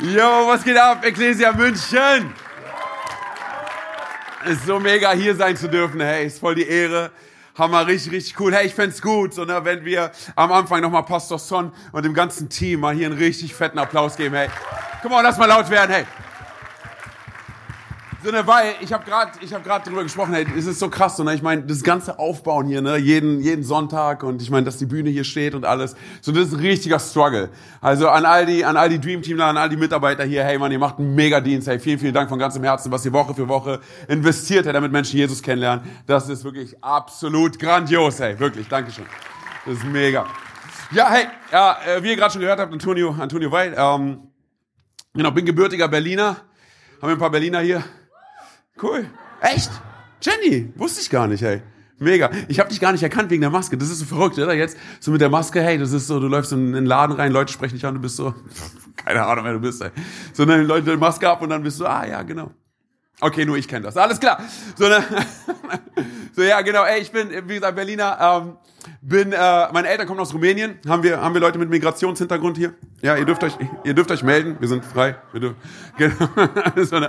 Jo, was geht ab, Ecclesia München? Ist so mega hier sein zu dürfen, hey, ist voll die Ehre. Hammer, richtig, richtig cool. Hey, ich fänd's gut, so, ne, wenn wir am Anfang nochmal Pastor Son und dem ganzen Team mal hier einen richtig fetten Applaus geben, hey. Komm mal, lass mal laut werden, hey. So, ne, weil ich habe gerade ich habe gerade drüber gesprochen, hey, es ist so krass, so, ne, ich meine, das ganze Aufbauen hier, ne, jeden jeden Sonntag und ich meine, dass die Bühne hier steht und alles, so das ist ein richtiger Struggle. Also an all die an all die Dream Teamler, an all die Mitarbeiter hier, hey Mann, ihr macht einen mega Dienst, hey, vielen vielen Dank von ganzem Herzen, was ihr Woche für Woche investiert, hey, damit Menschen Jesus kennenlernen. Das ist wirklich absolut grandios, hey, wirklich, Dankeschön. Das ist mega. Ja, hey, ja, äh, wie ihr gerade schon gehört habt, Antonio Antonio Weil, ähm, genau, bin gebürtiger Berliner. Haben wir ein paar Berliner hier? Cool. Echt? Jenny, wusste ich gar nicht, hey. Mega. Ich habe dich gar nicht erkannt wegen der Maske. Das ist so verrückt, oder? Jetzt so mit der Maske, hey, das ist so, du läufst in den Laden rein, Leute sprechen dich an, du bist so, keine Ahnung, wer du bist, ey. So, dann Leute die Maske ab und dann bist du, ah ja, genau. Okay, nur ich kenne das. Alles klar. So, ne, so ja, genau. Ey, ich bin, wie gesagt, Berliner. Ähm, bin, äh, meine Eltern kommen aus Rumänien. Haben wir, haben wir Leute mit Migrationshintergrund hier? Ja, ihr dürft euch, ihr dürft euch melden. Wir sind frei. Wir dürfen, genau.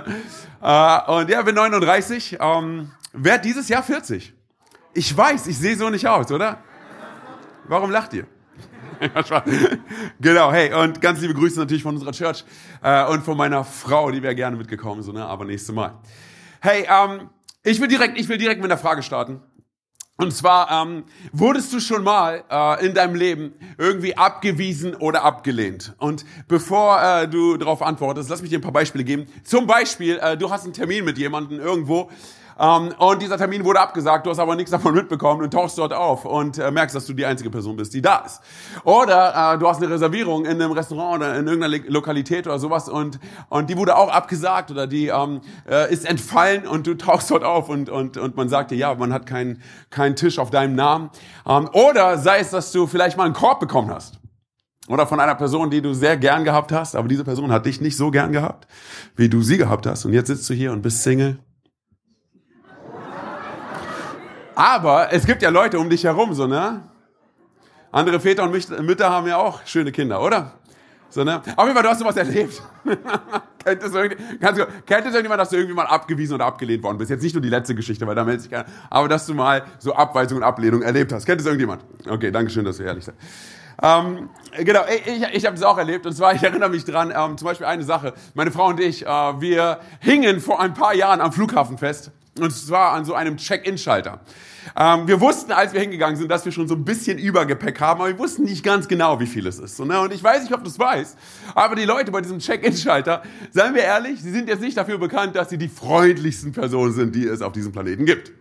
äh, und ja, bin 39. Ähm, werd dieses Jahr 40. Ich weiß, ich sehe so nicht aus, oder? Warum lacht ihr? genau, hey, und ganz liebe Grüße natürlich von unserer Church äh, und von meiner Frau, die wäre gerne mitgekommen, so, ne, aber nächstes Mal. Hey, ähm, ich will direkt, ich will direkt mit einer Frage starten. Und zwar, ähm, wurdest du schon mal äh, in deinem Leben irgendwie abgewiesen oder abgelehnt? Und bevor äh, du darauf antwortest, lass mich dir ein paar Beispiele geben. Zum Beispiel, äh, du hast einen Termin mit jemandem irgendwo und dieser Termin wurde abgesagt, du hast aber nichts davon mitbekommen und tauchst dort auf und äh, merkst, dass du die einzige Person bist, die da ist. Oder äh, du hast eine Reservierung in einem Restaurant oder in irgendeiner Lokalität oder sowas und, und die wurde auch abgesagt oder die ähm, äh, ist entfallen und du tauchst dort auf und, und, und man sagt dir, ja, man hat keinen keinen Tisch auf deinem Namen. Ähm, oder sei es, dass du vielleicht mal einen Korb bekommen hast. Oder von einer Person, die du sehr gern gehabt hast, aber diese Person hat dich nicht so gern gehabt, wie du sie gehabt hast. Und jetzt sitzt du hier und bist Single Aber es gibt ja Leute um dich herum, so, ne? Andere Väter und Mütter haben ja auch schöne Kinder, oder? So, ne? Auf jeden Fall, du hast sowas erlebt. kennt, es irgendjemand, dass du irgendwie mal abgewiesen oder abgelehnt worden bist? Jetzt nicht nur die letzte Geschichte, weil da meldet sich keiner. Aber dass du mal so Abweisung und Ablehnung erlebt hast. Kennt es irgendjemand? Okay, danke schön, dass du ehrlich seid. Ähm, genau, ich, ich, ich habe das auch erlebt. Und zwar, ich erinnere mich dran, ähm, zum Beispiel eine Sache. Meine Frau und ich, äh, wir hingen vor ein paar Jahren am Flughafen fest. Und zwar an so einem Check-in-Schalter. Ähm, wir wussten, als wir hingegangen sind, dass wir schon so ein bisschen Übergepäck haben, aber wir wussten nicht ganz genau, wie viel es ist. So, ne? Und ich weiß nicht, ob du es weißt, aber die Leute bei diesem Check-in-Schalter, seien wir ehrlich, sie sind jetzt nicht dafür bekannt, dass sie die freundlichsten Personen sind, die es auf diesem Planeten gibt.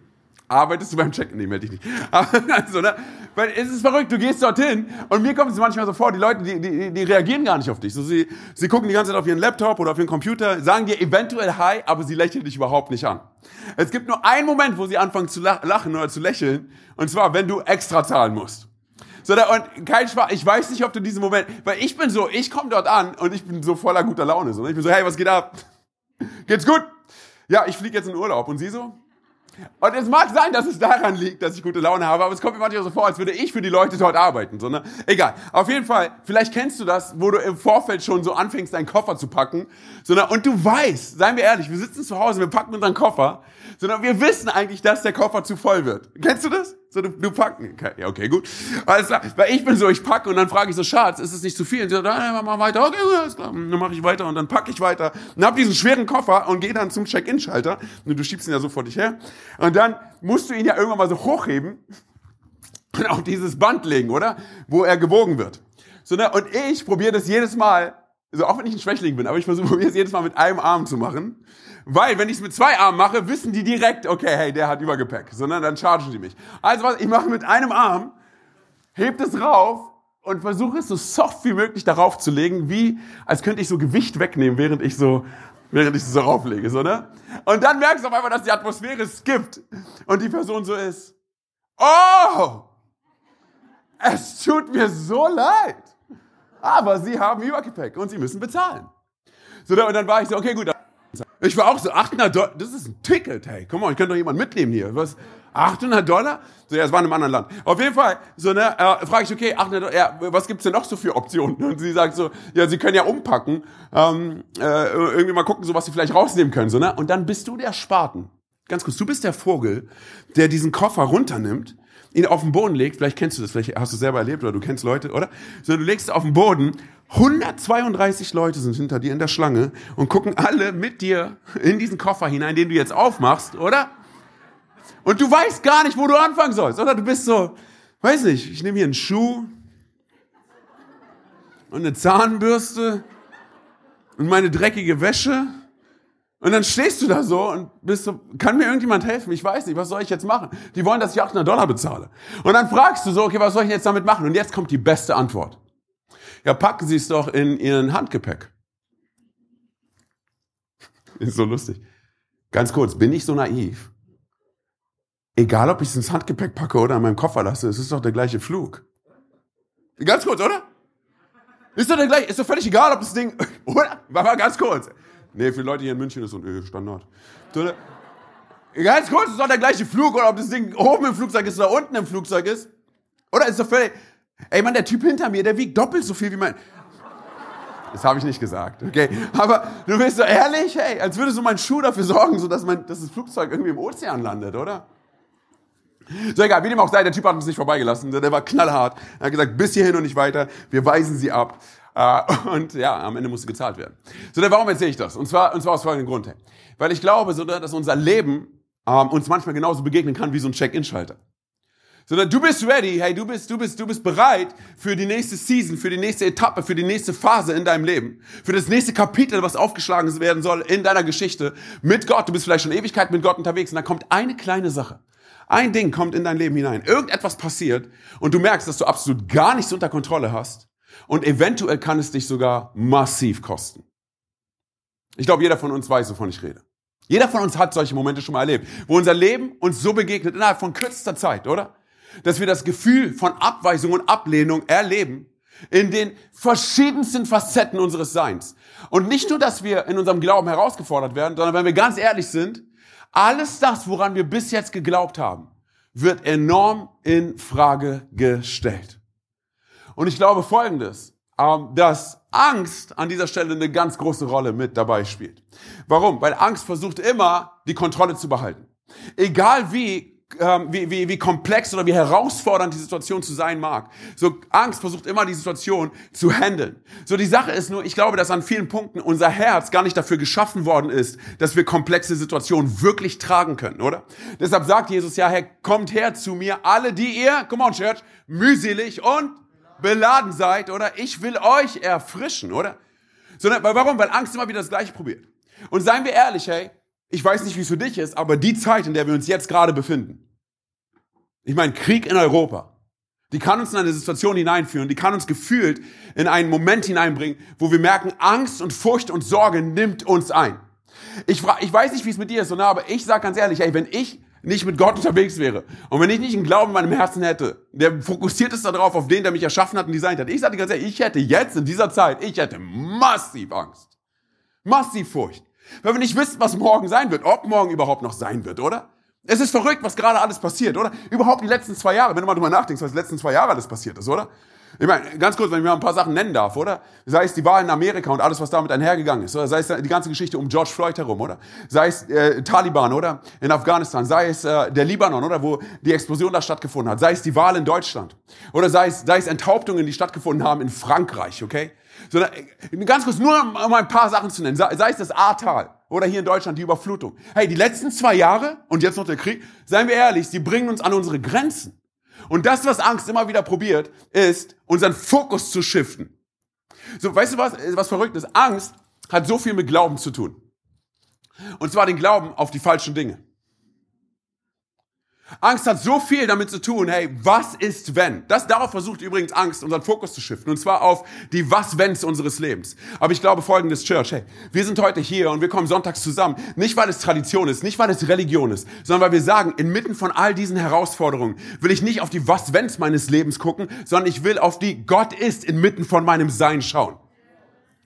Arbeitest du beim Check-in? Nee, melde dich nicht. also, ne? Weil es ist verrückt, du gehst dorthin und mir kommt es manchmal so vor, die Leute, die, die, die reagieren gar nicht auf dich. So, sie, sie gucken die ganze Zeit auf ihren Laptop oder auf ihren Computer, sagen dir eventuell Hi, aber sie lächeln dich überhaupt nicht an. Es gibt nur einen Moment, wo sie anfangen zu lachen oder zu lächeln, und zwar, wenn du extra zahlen musst. So, da, und kein Spaß, ich weiß nicht, ob du diesen Moment, weil ich bin so, ich komme dort an und ich bin so voller guter Laune. So, ne? ich bin so, hey, was geht ab? Geht's gut? Ja, ich fliege jetzt in Urlaub. Und sie so? Und es mag sein, dass es daran liegt, dass ich gute Laune habe, aber es kommt mir manchmal so vor, als würde ich für die Leute dort arbeiten. So, ne? Egal. Auf jeden Fall, vielleicht kennst du das, wo du im Vorfeld schon so anfängst, deinen Koffer zu packen. Sondern, und du weißt, seien wir ehrlich, wir sitzen zu Hause, wir packen unseren Koffer, sondern wir wissen eigentlich, dass der Koffer zu voll wird. Kennst du das? So, du, du packen. Ja, okay, gut. Alles klar. Weil ich bin so, ich packe und dann frage ich so, Schatz, ist es nicht zu viel? Und sie sagt, ah, mach weiter. Okay, alles klar. Und dann mache ich weiter und dann packe ich weiter. Und hab diesen schweren Koffer und gehe dann zum Check-in-Schalter. Und du schiebst ihn ja so vor dich her. Und dann musst du ihn ja irgendwann mal so hochheben und auf dieses Band legen, oder? Wo er gewogen wird. So, ne? Und ich probiere das jedes Mal, also auch wenn ich ein Schwächling bin, aber ich versuche es jedes Mal mit einem Arm zu machen. Weil, wenn ich es mit zwei Armen mache, wissen die direkt, okay, hey, der hat Übergepäck. Sondern dann chargen die mich. Also was, ich mache mit einem Arm, hebt es rauf und versuche es so soft wie möglich darauf zu legen, wie als könnte ich so Gewicht wegnehmen, während ich so während ich es so rauflege, so, ne? Und dann merkst du auf einmal, dass die Atmosphäre skippt und die Person so ist, oh, es tut mir so leid, aber sie haben Übergepäck und sie müssen bezahlen. So, und dann war ich so, okay, gut, ich war auch so, 800 Dollar, das ist ein Ticket, hey, komm mal, ich könnte doch jemanden mitnehmen hier. Was? 800 Dollar? So, ja, es war in einem anderen Land. Auf jeden Fall, so, ne, äh, frage ich, okay, 800 Dollar, ja, was gibt's denn noch so für Optionen? Und sie sagt so, ja, sie können ja umpacken, ähm, äh, irgendwie mal gucken, so was sie vielleicht rausnehmen können, so, ne? Und dann bist du der Spaten. Ganz kurz, du bist der Vogel, der diesen Koffer runternimmt, ihn auf den Boden legt, vielleicht kennst du das, vielleicht hast du es selber erlebt oder du kennst Leute, oder? So, du legst auf den Boden, 132 Leute sind hinter dir in der Schlange und gucken alle mit dir in diesen Koffer hinein, den du jetzt aufmachst, oder? Und du weißt gar nicht, wo du anfangen sollst, oder? Du bist so, weiß nicht, ich nehme hier einen Schuh und eine Zahnbürste und meine dreckige Wäsche. Und dann stehst du da so und bist so, kann mir irgendjemand helfen? Ich weiß nicht, was soll ich jetzt machen? Die wollen, dass ich 800 Dollar bezahle. Und dann fragst du so, okay, was soll ich jetzt damit machen? Und jetzt kommt die beste Antwort. Ja, packen Sie es doch in Ihren Handgepäck. Ist so lustig. Ganz kurz, bin ich so naiv? Egal, ob ich es ins Handgepäck packe oder in meinem Koffer lasse, es ist doch der gleiche Flug. Ganz kurz, oder? Ist doch der gleiche, ist doch völlig egal, ob das Ding, oder? War mal ganz kurz. Nee, für Leute hier in München ist so ein Standard. Ganz kurz, ist doch der gleiche Flug, oder ob das Ding oben im Flugzeug ist oder unten im Flugzeug ist. Oder ist doch völlig, ey Mann, der Typ hinter mir, der wiegt doppelt so viel wie mein, das habe ich nicht gesagt, okay? Aber du bist so ehrlich, hey, als würdest du mein Schuh dafür sorgen, so dass, mein, dass das Flugzeug irgendwie im Ozean landet, oder? So egal, wie dem auch sei, der Typ hat uns nicht vorbeigelassen. Der war knallhart. Er hat gesagt, bis hierhin und nicht weiter. Wir weisen sie ab. Äh, und ja, am Ende musste gezahlt werden. So, warum erzähle ich das? Und zwar, und zwar aus folgendem Grund. Weil ich glaube, so, dass unser Leben ähm, uns manchmal genauso begegnen kann wie so ein Check-in-Schalter. Sondern du bist ready, hey, du bist, du bist, du bist bereit für die nächste Season, für die nächste Etappe, für die nächste Phase in deinem Leben, für das nächste Kapitel, was aufgeschlagen werden soll in deiner Geschichte mit Gott. Du bist vielleicht schon Ewigkeit mit Gott unterwegs und dann kommt eine kleine Sache. Ein Ding kommt in dein Leben hinein. Irgendetwas passiert und du merkst, dass du absolut gar nichts unter Kontrolle hast und eventuell kann es dich sogar massiv kosten. Ich glaube, jeder von uns weiß, wovon ich rede. Jeder von uns hat solche Momente schon mal erlebt, wo unser Leben uns so begegnet innerhalb von kürzester Zeit, oder? Dass wir das Gefühl von Abweisung und Ablehnung erleben in den verschiedensten Facetten unseres Seins. Und nicht nur, dass wir in unserem Glauben herausgefordert werden, sondern wenn wir ganz ehrlich sind, alles das, woran wir bis jetzt geglaubt haben, wird enorm in Frage gestellt. Und ich glaube Folgendes, ähm, dass Angst an dieser Stelle eine ganz große Rolle mit dabei spielt. Warum? Weil Angst versucht immer, die Kontrolle zu behalten. Egal wie ähm, wie, wie, wie komplex oder wie herausfordernd die Situation zu sein mag. So Angst versucht immer die Situation zu handeln. So die Sache ist nur, ich glaube, dass an vielen Punkten unser Herz gar nicht dafür geschaffen worden ist, dass wir komplexe Situationen wirklich tragen können, oder? Deshalb sagt Jesus ja, Herr, kommt her zu mir, alle, die ihr, come on Church, mühselig und beladen seid, oder? Ich will euch erfrischen, oder? Sondern, warum? Weil Angst immer wieder das Gleiche probiert. Und seien wir ehrlich, hey, ich weiß nicht, wie es für dich ist, aber die Zeit, in der wir uns jetzt gerade befinden, ich meine, Krieg in Europa, die kann uns in eine Situation hineinführen, die kann uns gefühlt in einen Moment hineinbringen, wo wir merken, Angst und Furcht und Sorge nimmt uns ein. Ich, ich weiß nicht, wie es mit dir ist, aber ich sage ganz ehrlich, ey, wenn ich nicht mit Gott unterwegs wäre und wenn ich nicht einen Glauben in meinem Herzen hätte, der fokussiert ist darauf, auf den, der mich erschaffen hat und designt hat, ich sage dir ganz ehrlich, ich hätte jetzt in dieser Zeit, ich hätte massiv Angst, massiv Furcht. Weil wir nicht wissen, was morgen sein wird, ob morgen überhaupt noch sein wird, oder? Es ist verrückt, was gerade alles passiert, oder? Überhaupt die letzten zwei Jahre, wenn du mal drüber nachdenkst, was die letzten zwei Jahre alles passiert ist, oder? Ich meine, ganz kurz, wenn ich mal ein paar Sachen nennen darf, oder? Sei es die Wahl in Amerika und alles, was damit einhergegangen ist, oder sei es die ganze Geschichte um George Floyd herum, oder? Sei es äh, Taliban, oder? In Afghanistan, sei es äh, der Libanon, oder? Wo die Explosion da stattgefunden hat, sei es die Wahl in Deutschland, oder sei es, sei es Enthauptungen, die stattgefunden haben in Frankreich, okay? So, ganz kurz, nur um ein paar Sachen zu nennen, sei, sei es das Ahrtal, oder hier in Deutschland die Überflutung. Hey, die letzten zwei Jahre und jetzt noch der Krieg, seien wir ehrlich, sie bringen uns an unsere Grenzen. Und das, was Angst immer wieder probiert, ist, unseren Fokus zu shiften. So, weißt du was, was verrückt ist? Angst hat so viel mit Glauben zu tun. Und zwar den Glauben auf die falschen Dinge. Angst hat so viel damit zu tun, hey, was ist wenn? Das, darauf versucht übrigens Angst, unseren Fokus zu shiften. Und zwar auf die Was-Wenns unseres Lebens. Aber ich glaube folgendes, Church, hey, wir sind heute hier und wir kommen sonntags zusammen. Nicht, weil es Tradition ist, nicht, weil es Religion ist, sondern weil wir sagen, inmitten von all diesen Herausforderungen will ich nicht auf die Was-Wenns meines Lebens gucken, sondern ich will auf die Gott ist inmitten von meinem Sein schauen.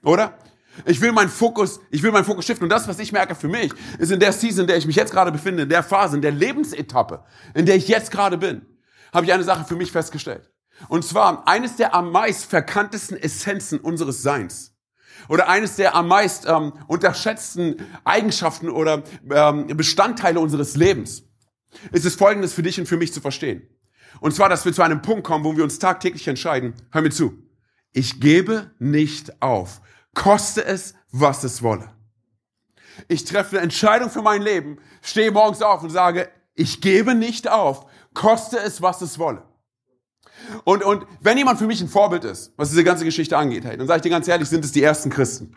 Oder? Ich will meinen Fokus, ich will meinen Fokus shiften. Und das, was ich merke für mich, ist in der Season, in der ich mich jetzt gerade befinde, in der Phase, in der Lebensetappe, in der ich jetzt gerade bin, habe ich eine Sache für mich festgestellt. Und zwar eines der am meist verkanntesten Essenzen unseres Seins oder eines der am meist ähm, unterschätzten Eigenschaften oder ähm, Bestandteile unseres Lebens ist es folgendes für dich und für mich zu verstehen. Und zwar, dass wir zu einem Punkt kommen, wo wir uns tagtäglich entscheiden, hör mir zu, ich gebe nicht auf, koste es, was es wolle. Ich treffe eine Entscheidung für mein Leben, stehe morgens auf und sage, ich gebe nicht auf, koste es, was es wolle. Und, und wenn jemand für mich ein Vorbild ist, was diese ganze Geschichte angeht, hey, dann sage ich dir ganz ehrlich, sind es die ersten Christen.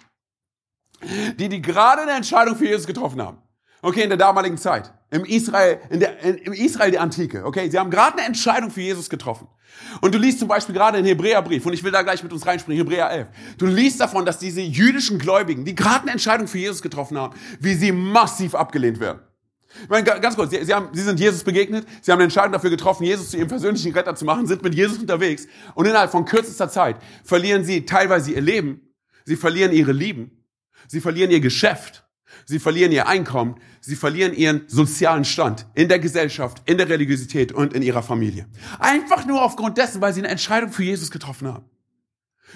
Die, die gerade eine Entscheidung für Jesus getroffen haben. Okay, in der damaligen Zeit. Im Israel, in der, in, im Israel der Antike. Okay, sie haben gerade eine Entscheidung für Jesus getroffen. Und du liest zum Beispiel gerade in Hebräerbrief, und ich will da gleich mit uns reinspringen, Hebräer 11. Du liest davon, dass diese jüdischen Gläubigen, die gerade eine Entscheidung für Jesus getroffen haben, wie sie massiv abgelehnt werden. Ich meine, ganz kurz, sie, sie, haben, sie sind Jesus begegnet, sie haben eine Entscheidung dafür getroffen, Jesus zu ihrem persönlichen Retter zu machen, sind mit Jesus unterwegs und innerhalb von kürzester Zeit verlieren sie teilweise ihr Leben, sie verlieren ihre Lieben, sie verlieren ihr Geschäft, sie verlieren ihr Einkommen, sie verlieren ihren sozialen Stand in der Gesellschaft, in der Religiosität und in ihrer Familie. Einfach nur aufgrund dessen, weil sie eine Entscheidung für Jesus getroffen haben.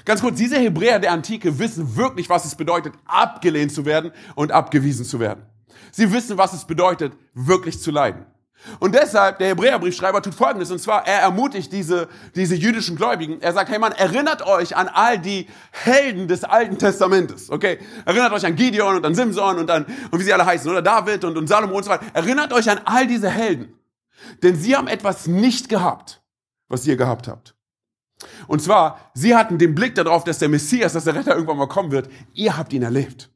Ganz kurz, diese Hebräer der Antike wissen wirklich, was es bedeutet, abgelehnt zu werden und abgewiesen zu werden. Sie wissen, was es bedeutet, wirklich zu leiden. Und deshalb, der Hebräerbriefschreiber tut Folgendes, und zwar, er ermutigt diese, diese jüdischen Gläubigen, er sagt, hey Mann, erinnert euch an all die Helden des Alten Testamentes, okay? Erinnert euch an Gideon und an Simson und an, und wie sie alle heißen, oder David und, und Salomo und so weiter. Erinnert euch an all diese Helden. Denn sie haben etwas nicht gehabt, was ihr gehabt habt. Und zwar, sie hatten den Blick darauf, dass der Messias, dass der Retter irgendwann mal kommen wird. Ihr habt ihn erlebt.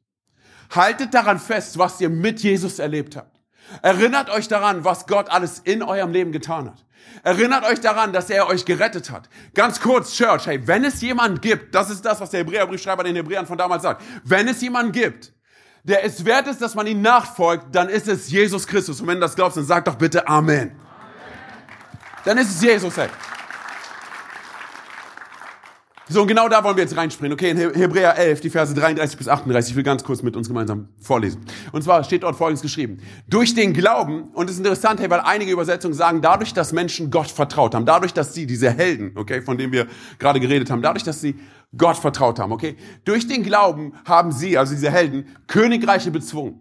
Haltet daran fest, was ihr mit Jesus erlebt habt. Erinnert euch daran, was Gott alles in eurem Leben getan hat. Erinnert euch daran, dass er euch gerettet hat. Ganz kurz, Church, hey, wenn es jemand gibt, das ist das, was der Hebräerbriefschreiber den Hebräern von damals sagt, wenn es jemand gibt, der es wert ist, dass man ihm nachfolgt, dann ist es Jesus Christus. Und wenn du das glaubst, dann sag doch bitte Amen. Amen. Dann ist es Jesus, hey. So, und genau da wollen wir jetzt reinspringen. Okay, in Hebräer 11, die Verse 33 bis 38, ich will ganz kurz mit uns gemeinsam vorlesen. Und zwar steht dort Folgendes geschrieben. Durch den Glauben, und es ist interessant, hey, weil einige Übersetzungen sagen, dadurch, dass Menschen Gott vertraut haben, dadurch, dass sie, diese Helden, okay, von denen wir gerade geredet haben, dadurch, dass sie Gott vertraut haben, okay, durch den Glauben haben sie, also diese Helden, Königreiche bezwungen,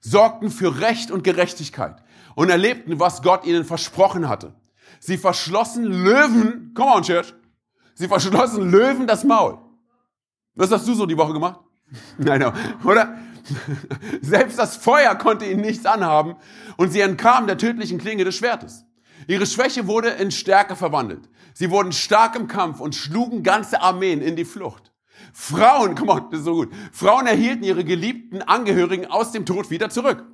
sorgten für Recht und Gerechtigkeit und erlebten, was Gott ihnen versprochen hatte. Sie verschlossen Löwen, come on, Church, Sie verschlossen Löwen das Maul. Was hast du so die Woche gemacht? Nein, oder? Selbst das Feuer konnte ihnen nichts anhaben und sie entkamen der tödlichen Klinge des Schwertes. Ihre Schwäche wurde in Stärke verwandelt. Sie wurden stark im Kampf und schlugen ganze Armeen in die Flucht. Frauen, komm on, das ist so gut. Frauen erhielten ihre geliebten Angehörigen aus dem Tod wieder zurück.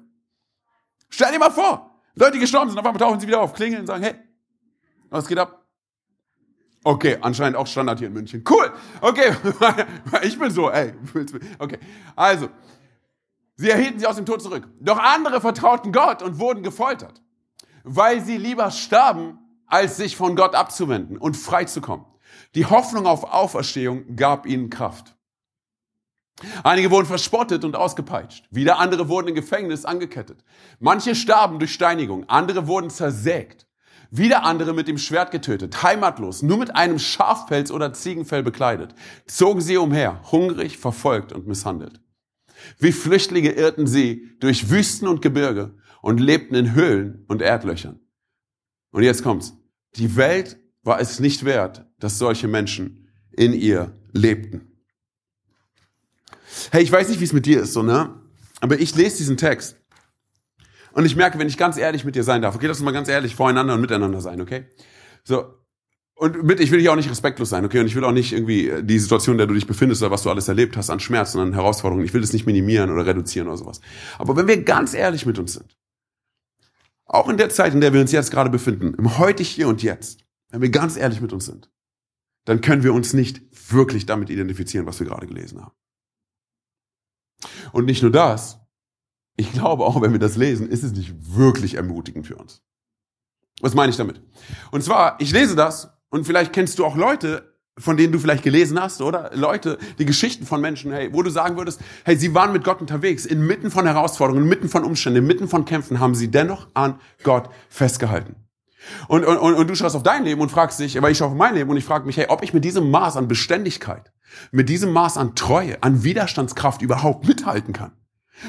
Stell dir mal vor, Leute, die gestorben sind, auf einmal tauchen sie wieder auf, klingeln und sagen, hey, was geht ab? Okay, anscheinend auch Standard hier in München. Cool. Okay, ich bin so, ey. Okay, also, sie erhielten sie aus dem Tod zurück. Doch andere vertrauten Gott und wurden gefoltert, weil sie lieber starben, als sich von Gott abzuwenden und freizukommen. Die Hoffnung auf Auferstehung gab ihnen Kraft. Einige wurden verspottet und ausgepeitscht. Wieder andere wurden im Gefängnis angekettet. Manche starben durch Steinigung. Andere wurden zersägt. Wieder andere mit dem Schwert getötet, heimatlos, nur mit einem Schafpelz oder Ziegenfell bekleidet, zogen sie umher, hungrig, verfolgt und misshandelt. Wie Flüchtlinge irrten sie durch Wüsten und Gebirge und lebten in Höhlen und Erdlöchern. Und jetzt kommt's. Die Welt war es nicht wert, dass solche Menschen in ihr lebten. Hey, ich weiß nicht, wie es mit dir ist, so, ne? Aber ich lese diesen Text und ich merke, wenn ich ganz ehrlich mit dir sein darf, okay, lass uns mal ganz ehrlich voreinander und miteinander sein, okay? So. Und mit, ich will hier auch nicht respektlos sein, okay? Und ich will auch nicht irgendwie äh, die Situation, in der du dich befindest oder was du alles erlebt hast an Schmerzen, an Herausforderungen, ich will das nicht minimieren oder reduzieren oder sowas. Aber wenn wir ganz ehrlich mit uns sind, auch in der Zeit, in der wir uns jetzt gerade befinden, im heute hier und jetzt, wenn wir ganz ehrlich mit uns sind, dann können wir uns nicht wirklich damit identifizieren, was wir gerade gelesen haben. Und nicht nur das, ich glaube auch, wenn wir das lesen, ist es nicht wirklich ermutigend für uns. Was meine ich damit? Und zwar, ich lese das und vielleicht kennst du auch Leute, von denen du vielleicht gelesen hast, oder? Leute, die Geschichten von Menschen, hey, wo du sagen würdest, hey, sie waren mit Gott unterwegs, inmitten von Herausforderungen, inmitten von Umständen, inmitten von Kämpfen, haben sie dennoch an Gott festgehalten. Und, und, und du schaust auf dein Leben und fragst dich, aber ich schaue auf mein Leben und ich frage mich, hey, ob ich mit diesem Maß an Beständigkeit, mit diesem Maß an Treue, an Widerstandskraft überhaupt mithalten kann.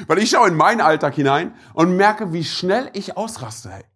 Weil ich schaue in meinen Alltag hinein und merke, wie schnell ich ausraste, hey.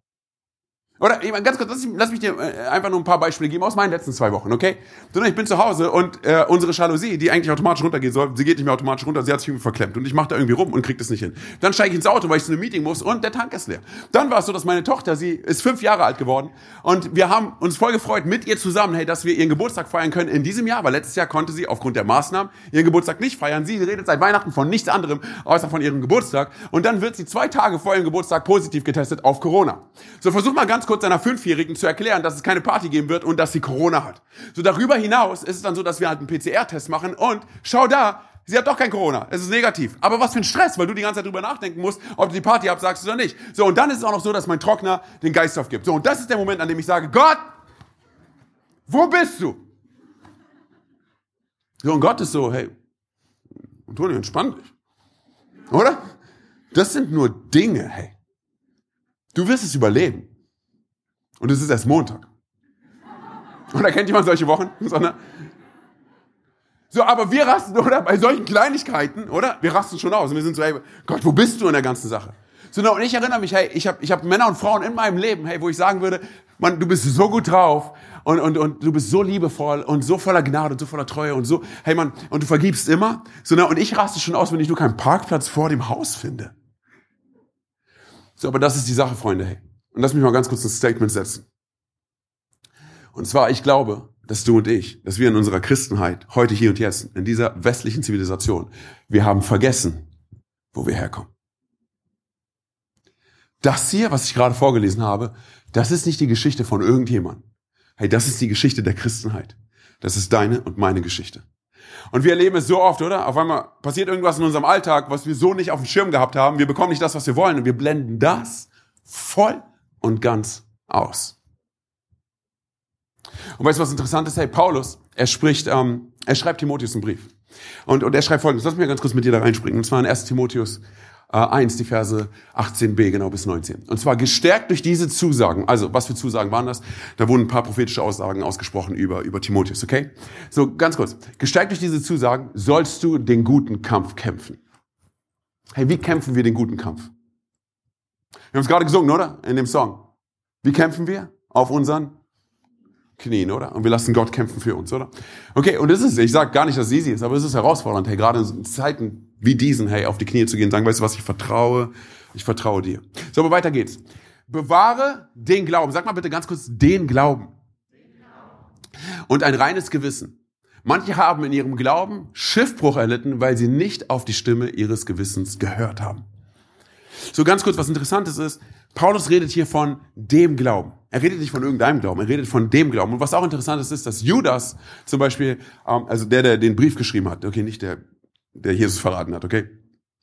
Oder ganz kurz, lass, lass mich dir äh, einfach nur ein paar Beispiele geben aus meinen letzten zwei Wochen, okay? Sondern ich bin zu Hause und äh, unsere Jalousie, die eigentlich automatisch runtergehen soll, sie geht nicht mehr automatisch runter, sie hat sich irgendwie verklemmt und ich mache da irgendwie rum und krieg das nicht hin. Dann steige ich ins Auto, weil ich zu einem Meeting muss und der Tank ist leer. Dann war es so, dass meine Tochter, sie ist fünf Jahre alt geworden und wir haben uns voll gefreut mit ihr zusammen, hey, dass wir ihren Geburtstag feiern können in diesem Jahr, weil letztes Jahr konnte sie aufgrund der Maßnahmen ihren Geburtstag nicht feiern. Sie redet seit Weihnachten von nichts anderem außer von ihrem Geburtstag und dann wird sie zwei Tage vor ihrem Geburtstag positiv getestet auf Corona. So versuch mal ganz kurz Fünfjährigen Fünfjährigen zu erklären, dass es keine Party geben wird und dass sie Corona hat. So darüber hinaus ist es dann so, dass wir halt einen PCR-Test machen und schau da, sie hat doch kein Corona. Es ist negativ. Aber was für ein Stress, weil du die ganze Zeit drüber nachdenken musst, ob du die Party absagst oder nicht. So, und dann ist es auch noch so, dass mein Trockner den Geist aufgibt. So, und das ist der Moment, an dem ich sage, Gott, wo bist du? So, und Gott ist so, hey, Antonio, entspann dich. Oder? Das sind nur Dinge, hey. Du wirst es überleben. Und es ist erst Montag. Oder kennt jemand solche Wochen? So, aber wir rasten, oder? Bei solchen Kleinigkeiten, oder? Wir rasten schon aus. Und wir sind so, hey, Gott, wo bist du in der ganzen Sache? So, und ich erinnere mich, hey, ich habe ich hab Männer und Frauen in meinem Leben, hey, wo ich sagen würde, Mann, du bist so gut drauf und, und, und du bist so liebevoll und so voller Gnade und so voller Treue und so, hey Mann, und du vergibst immer. So, und ich raste schon aus, wenn ich nur keinen Parkplatz vor dem Haus finde. So, aber das ist die Sache, Freunde, hey. Und lass mich mal ganz kurz ein Statement setzen. Und zwar, ich glaube, dass du und ich, dass wir in unserer Christenheit, heute, hier und jetzt, in dieser westlichen Zivilisation, wir haben vergessen, wo wir herkommen. Das hier, was ich gerade vorgelesen habe, das ist nicht die Geschichte von irgendjemandem. Hey, das ist die Geschichte der Christenheit. Das ist deine und meine Geschichte. Und wir erleben es so oft, oder? Auf einmal passiert irgendwas in unserem Alltag, was wir so nicht auf dem Schirm gehabt haben. Wir bekommen nicht das, was wir wollen und wir blenden das voll und ganz aus. Und weißt du, was interessant ist? Hey, Paulus, er spricht, ähm, er schreibt Timotheus einen Brief. Und, und er schreibt folgendes, lass mich ganz kurz mit dir da reinspringen. Und zwar in 1 Timotheus äh, 1, die Verse 18b, genau bis 19. Und zwar gestärkt durch diese Zusagen. Also, was für Zusagen waren das? Da wurden ein paar prophetische Aussagen ausgesprochen über, über Timotheus, okay? So, ganz kurz. Gestärkt durch diese Zusagen sollst du den guten Kampf kämpfen. Hey, wie kämpfen wir den guten Kampf? Wir haben es gerade gesungen, oder? In dem Song. Wie kämpfen wir? Auf unseren Knien, oder? Und wir lassen Gott kämpfen für uns, oder? Okay, und das ist, ich sage gar nicht, dass es easy ist, aber es ist herausfordernd, hey, gerade in Zeiten wie diesen, hey, auf die Knie zu gehen, sagen, weißt du was, ich vertraue, ich vertraue dir. So, aber weiter geht's. Bewahre den Glauben. Sag mal bitte ganz kurz, den Glauben. Und ein reines Gewissen. Manche haben in ihrem Glauben Schiffbruch erlitten, weil sie nicht auf die Stimme ihres Gewissens gehört haben. So ganz kurz, was interessantes ist, Paulus redet hier von dem Glauben. Er redet nicht von irgendeinem Glauben, er redet von dem Glauben. Und was auch interessant ist, ist, dass Judas zum Beispiel, ähm, also der, der den Brief geschrieben hat, okay, nicht der, der Jesus verraten hat, okay?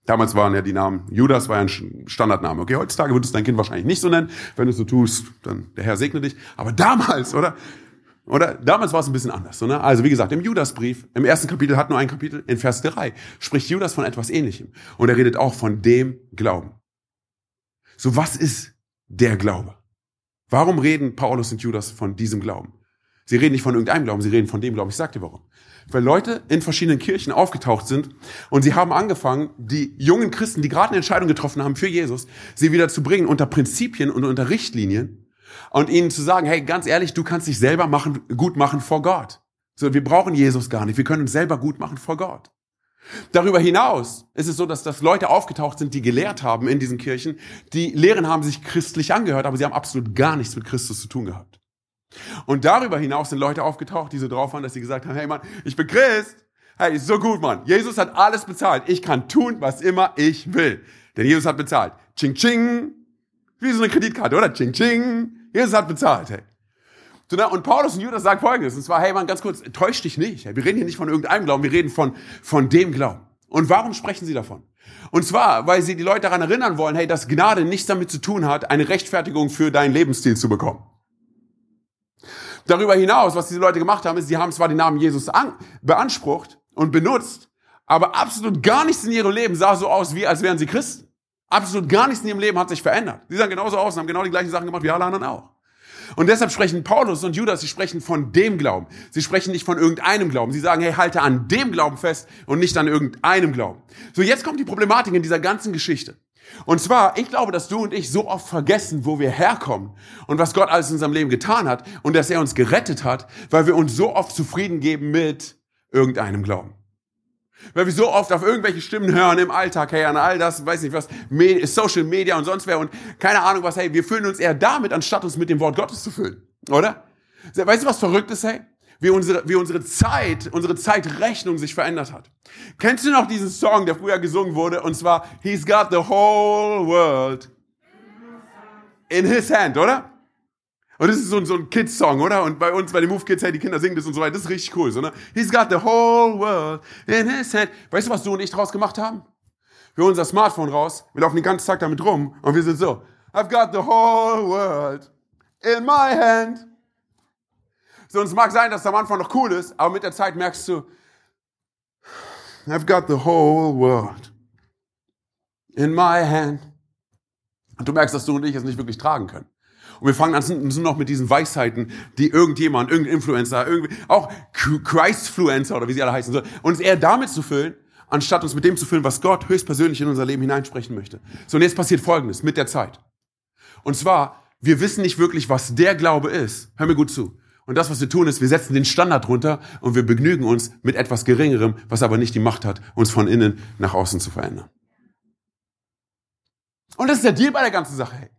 Damals waren ja die Namen, Judas war ja ein Standardname, okay? Heutzutage würdest du dein Kind wahrscheinlich nicht so nennen. Wenn du es so tust, dann der Herr segne dich. Aber damals, oder? Oder? Damals war es ein bisschen anders, so, ne? Also, wie gesagt, im Judasbrief, im ersten Kapitel hat nur ein Kapitel, in Vers 3, spricht Judas von etwas Ähnlichem. Und er redet auch von dem Glauben. So, was ist der Glaube? Warum reden Paulus und Judas von diesem Glauben? Sie reden nicht von irgendeinem Glauben, sie reden von dem Glauben. Ich sag dir warum. Weil Leute in verschiedenen Kirchen aufgetaucht sind und sie haben angefangen, die jungen Christen, die gerade eine Entscheidung getroffen haben für Jesus, sie wieder zu bringen unter Prinzipien und unter Richtlinien und ihnen zu sagen, hey, ganz ehrlich, du kannst dich selber machen, gut machen vor Gott. So, wir brauchen Jesus gar nicht. Wir können uns selber gut machen vor Gott. Darüber hinaus ist es so, dass, dass Leute aufgetaucht sind, die gelehrt haben in diesen Kirchen. Die Lehren haben sich christlich angehört, aber sie haben absolut gar nichts mit Christus zu tun gehabt. Und darüber hinaus sind Leute aufgetaucht, die so drauf waren, dass sie gesagt haben, hey Mann, ich bin Christ. Hey, so gut, Mann. Jesus hat alles bezahlt. Ich kann tun, was immer ich will. Denn Jesus hat bezahlt. Ching, ching. Wie so eine Kreditkarte, oder? Ching, ching. Jesus hat bezahlt, hey. Ne, und Paulus und Judas sagen folgendes, und zwar, hey man, ganz kurz, täusch dich nicht. Wir reden hier nicht von irgendeinem Glauben, wir reden von, von dem Glauben. Und warum sprechen sie davon? Und zwar, weil sie die Leute daran erinnern wollen, hey, dass Gnade nichts damit zu tun hat, eine Rechtfertigung für deinen Lebensstil zu bekommen. Darüber hinaus, was diese Leute gemacht haben, ist, sie haben zwar den Namen Jesus an, beansprucht und benutzt, aber absolut gar nichts in ihrem Leben sah so aus, wie als wären sie Christen. Absolut gar nichts in ihrem Leben hat sich verändert. Sie sahen genauso aus und haben genau die gleichen Sachen gemacht wie alle anderen auch. Und deshalb sprechen Paulus und Judas, sie sprechen von dem Glauben. Sie sprechen nicht von irgendeinem Glauben. Sie sagen, hey, halte an dem Glauben fest und nicht an irgendeinem Glauben. So, jetzt kommt die Problematik in dieser ganzen Geschichte. Und zwar, ich glaube, dass du und ich so oft vergessen, wo wir herkommen und was Gott alles in unserem Leben getan hat und dass er uns gerettet hat, weil wir uns so oft zufrieden geben mit irgendeinem Glauben. Weil wir so oft auf irgendwelche Stimmen hören im Alltag, hey, an all das, weiß nicht was, Social Media und sonst wer und keine Ahnung was, hey, wir füllen uns eher damit, anstatt uns mit dem Wort Gottes zu füllen. Oder? Weißt du, was verrückt ist, hey? Wie unsere, wie unsere Zeit, unsere Zeitrechnung sich verändert hat. Kennst du noch diesen Song, der früher gesungen wurde? Und zwar, He's got the whole world in his hand, oder? Und das ist so, so ein Kids-Song, oder? Und bei uns, bei den Move Kids, hey, die Kinder singen das und so weiter. Das ist richtig cool, so, ne? He's got the whole world in his hand. Weißt du, was du und ich draus gemacht haben? Wir holen unser Smartphone raus, wir laufen den ganzen Tag damit rum und wir sind so, I've got the whole world in my hand. So, und es mag sein, dass es am Anfang noch cool ist, aber mit der Zeit merkst du, I've got the whole world in my hand. Und du merkst, dass du und ich es nicht wirklich tragen können. Und wir fangen an nur noch mit diesen Weisheiten, die irgendjemand, irgendein Influencer, irgendwie, auch Christfluencer oder wie sie alle heißen, so, uns eher damit zu füllen, anstatt uns mit dem zu füllen, was Gott höchstpersönlich in unser Leben hineinsprechen möchte. So, und jetzt passiert Folgendes mit der Zeit. Und zwar, wir wissen nicht wirklich, was der Glaube ist. Hör mir gut zu. Und das, was wir tun, ist, wir setzen den Standard runter und wir begnügen uns mit etwas Geringerem, was aber nicht die Macht hat, uns von innen nach außen zu verändern. Und das ist der Deal bei der ganzen Sache. Hey.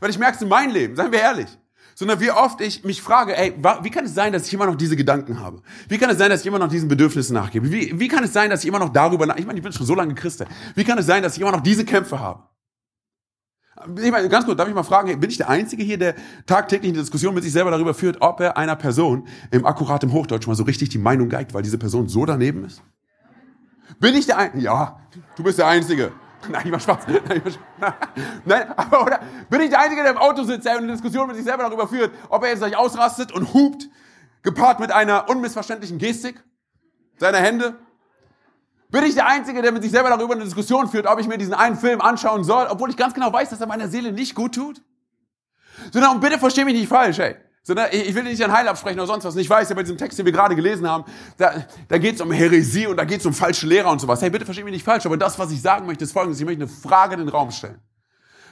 Weil ich merke es in meinem Leben, seien wir ehrlich. Sondern wie oft ich mich frage, ey, wie kann es sein, dass ich immer noch diese Gedanken habe? Wie kann es sein, dass ich immer noch diesen Bedürfnissen nachgebe? Wie, wie kann es sein, dass ich immer noch darüber nach, ich meine, ich bin schon so lange Christ. Wie kann es sein, dass ich immer noch diese Kämpfe habe? Ich meine, ganz kurz, darf ich mal fragen, bin ich der Einzige hier, der tagtäglich eine Diskussion mit sich selber darüber führt, ob er einer Person im akkuratem Hochdeutsch mal so richtig die Meinung geigt, weil diese Person so daneben ist? Bin ich der Einzige? Ja, du bist der Einzige. Nein, ich mach Spaß. Nein, aber oder? Bin ich der Einzige, der im Auto sitzt und eine Diskussion mit sich selber darüber führt, ob er jetzt gleich ausrastet und hupt, gepaart mit einer unmissverständlichen Gestik seiner Hände? Bin ich der Einzige, der mit sich selber darüber eine Diskussion führt, ob ich mir diesen einen Film anschauen soll, obwohl ich ganz genau weiß, dass er meiner Seele nicht gut tut? Sondern, bitte versteh mich nicht falsch, ey. Sondern ich will nicht an Heil absprechen oder sonst was. Und ich weiß ja bei diesem Text, den wir gerade gelesen haben, da, da geht es um Häresie und da geht es um falsche Lehrer und sowas. Hey, bitte versteh mich nicht falsch, aber das, was ich sagen möchte, ist folgendes. Ich möchte eine Frage in den Raum stellen.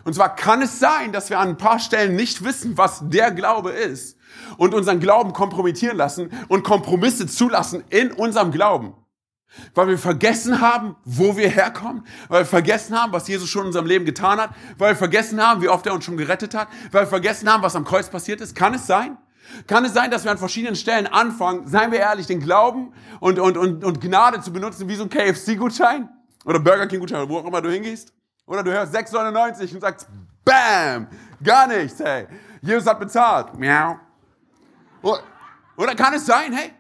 Und zwar kann es sein, dass wir an ein paar Stellen nicht wissen, was der Glaube ist und unseren Glauben kompromittieren lassen und Kompromisse zulassen in unserem Glauben. Weil wir vergessen haben, wo wir herkommen, weil wir vergessen haben, was Jesus schon in unserem Leben getan hat, weil wir vergessen haben, wie oft er uns schon gerettet hat, weil wir vergessen haben, was am Kreuz passiert ist. Kann es sein? Kann es sein, dass wir an verschiedenen Stellen anfangen, seien wir ehrlich, den Glauben und, und, und, und Gnade zu benutzen wie so ein KFC-Gutschein oder Burger King-Gutschein, wo auch immer du hingehst? Oder du hörst 6,99 und sagst, Bam! Gar nichts, hey. Jesus hat bezahlt. Miau. Oder kann es sein, hey,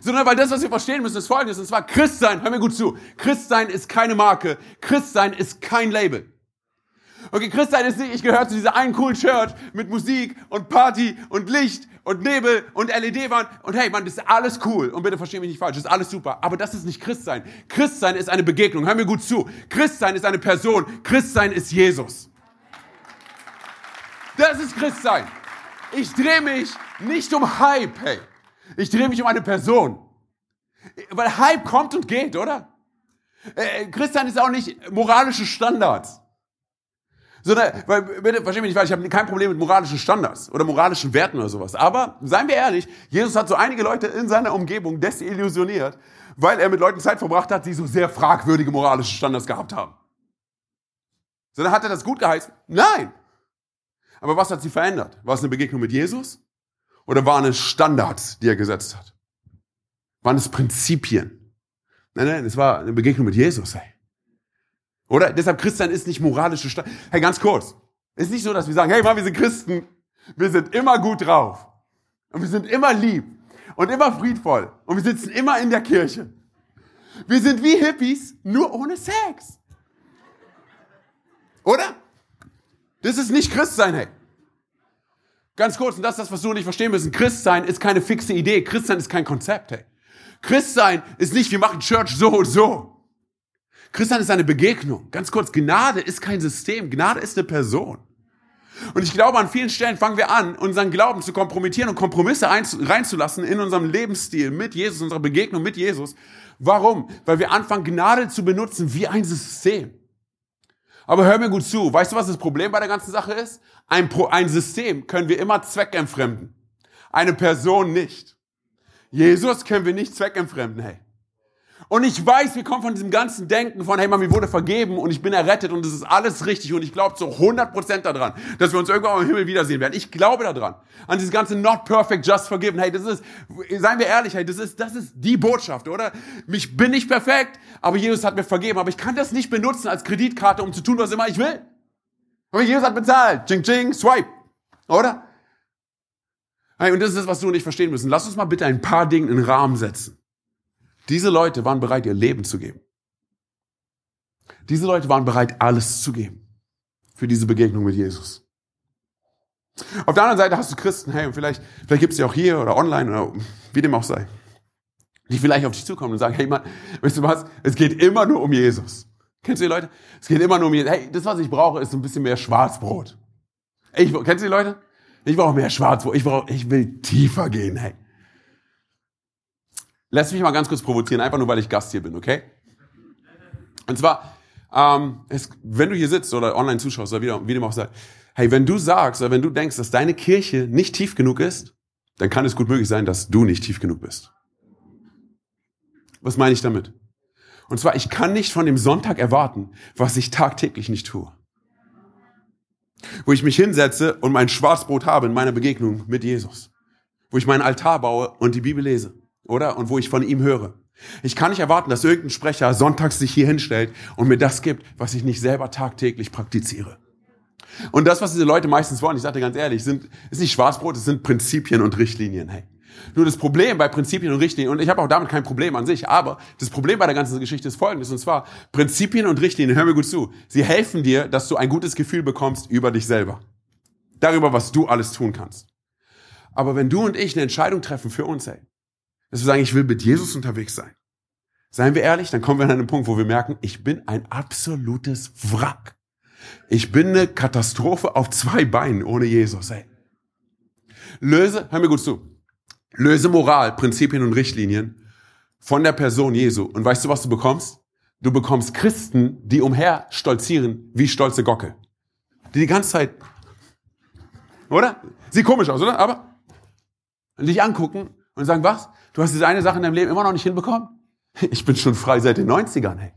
sondern weil das, was wir verstehen müssen, ist folgendes, und zwar Christsein, hör mir gut zu, Christsein ist keine Marke, Christsein ist kein Label. Okay, Christsein ist nicht, ich gehöre zu dieser einen coolen Church mit Musik und Party und Licht und Nebel und LED-Wand und hey, man, das ist alles cool und bitte versteh mich nicht falsch, das ist alles super, aber das ist nicht Christsein. Christsein ist eine Begegnung, hör mir gut zu. Christsein ist eine Person, Christsein ist Jesus. Das ist Christsein. Ich drehe mich nicht um Hype, hey. Ich drehe mich um eine Person. Weil Hype kommt und geht, oder? Äh, Christian ist auch nicht moralische Standards. Sondern, weil, bitte, versteh mich nicht falsch, ich habe kein Problem mit moralischen Standards oder moralischen Werten oder sowas. Aber, seien wir ehrlich, Jesus hat so einige Leute in seiner Umgebung desillusioniert, weil er mit Leuten Zeit verbracht hat, die so sehr fragwürdige moralische Standards gehabt haben. Sondern hat er das gut geheißen? Nein. Aber was hat sie verändert? War es eine Begegnung mit Jesus? Oder waren es Standards, die er gesetzt hat? Waren es Prinzipien? Nein, nein, es war eine Begegnung mit Jesus, hey. Oder? Deshalb Christian ist nicht moralische Standards. Hey, ganz kurz. Es ist nicht so, dass wir sagen, hey Mann, wir sind Christen. Wir sind immer gut drauf. Und wir sind immer lieb. Und immer friedvoll. Und wir sitzen immer in der Kirche. Wir sind wie Hippies, nur ohne Sex. Oder? Das ist nicht Christsein, hey. Ganz kurz, und das ist das, was du nicht verstehen müssen. Christsein ist keine fixe Idee. Christsein ist kein Konzept, hey. Christsein ist nicht, wir machen Church so und so. Christsein ist eine Begegnung. Ganz kurz, Gnade ist kein System. Gnade ist eine Person. Und ich glaube, an vielen Stellen fangen wir an, unseren Glauben zu kompromittieren und Kompromisse reinzulassen in unserem Lebensstil mit Jesus, unserer Begegnung mit Jesus. Warum? Weil wir anfangen, Gnade zu benutzen wie ein System. Aber hör mir gut zu. Weißt du, was das Problem bei der ganzen Sache ist? Ein, Pro, ein System können wir immer zweckentfremden. Eine Person nicht. Jesus können wir nicht zweckentfremden, hey. Und ich weiß, wir kommen von diesem ganzen Denken von, hey man, mir wurde vergeben und ich bin errettet und es ist alles richtig und ich glaube zu 100% daran, dass wir uns irgendwann im Himmel wiedersehen werden. Ich glaube daran. An dieses ganze not perfect, just forgiven. Hey, das ist, seien wir ehrlich, hey, das ist, das ist die Botschaft, oder? Ich bin nicht perfekt, aber Jesus hat mir vergeben. Aber ich kann das nicht benutzen als Kreditkarte, um zu tun, was immer ich will. Aber Jesus hat bezahlt. Ching, ching, swipe. Oder? Hey, und das ist das, was du nicht verstehen müssen. Lass uns mal bitte ein paar Dinge in den Rahmen setzen. Diese Leute waren bereit, ihr Leben zu geben. Diese Leute waren bereit, alles zu geben für diese Begegnung mit Jesus. Auf der anderen Seite hast du Christen, hey, und vielleicht, vielleicht gibt es die auch hier oder online oder wie dem auch sei, die vielleicht auf dich zukommen und sagen, hey Mann, weißt du was, es geht immer nur um Jesus. Kennst du die Leute? Es geht immer nur um Jesus. Hey, das, was ich brauche, ist ein bisschen mehr Schwarzbrot. Ich, kennst du die Leute? Ich brauche mehr Schwarzbrot. Ich brauche, ich will tiefer gehen, hey. Lass mich mal ganz kurz provozieren, einfach nur, weil ich Gast hier bin, okay? Und zwar, ähm, es, wenn du hier sitzt oder online zuschaust oder wie, wie dem auch sei, hey, wenn du sagst oder wenn du denkst, dass deine Kirche nicht tief genug ist, dann kann es gut möglich sein, dass du nicht tief genug bist. Was meine ich damit? Und zwar, ich kann nicht von dem Sonntag erwarten, was ich tagtäglich nicht tue. Wo ich mich hinsetze und mein Schwarzbrot habe in meiner Begegnung mit Jesus. Wo ich meinen Altar baue und die Bibel lese oder? Und wo ich von ihm höre. Ich kann nicht erwarten, dass irgendein Sprecher sonntags sich hier hinstellt und mir das gibt, was ich nicht selber tagtäglich praktiziere. Und das, was diese Leute meistens wollen, ich sage dir ganz ehrlich, sind, ist nicht Schwarzbrot, es sind Prinzipien und Richtlinien. Hey. Nur das Problem bei Prinzipien und Richtlinien, und ich habe auch damit kein Problem an sich, aber das Problem bei der ganzen Geschichte ist folgendes, und zwar Prinzipien und Richtlinien, hör mir gut zu, sie helfen dir, dass du ein gutes Gefühl bekommst über dich selber. Darüber, was du alles tun kannst. Aber wenn du und ich eine Entscheidung treffen für uns, hey, dass wir sagen, ich will mit Jesus unterwegs sein. Seien wir ehrlich, dann kommen wir an einen Punkt, wo wir merken, ich bin ein absolutes Wrack. Ich bin eine Katastrophe auf zwei Beinen ohne Jesus. Ey. Löse, hör mir gut zu, löse Moral, Prinzipien und Richtlinien von der Person Jesu. Und weißt du, was du bekommst? Du bekommst Christen, die umher stolzieren wie stolze Gockel. Die die ganze Zeit, oder? Sieht komisch aus, oder? Aber dich angucken und sagen, was? Du hast diese eine Sache in deinem Leben immer noch nicht hinbekommen? Ich bin schon frei seit den 90ern, hey.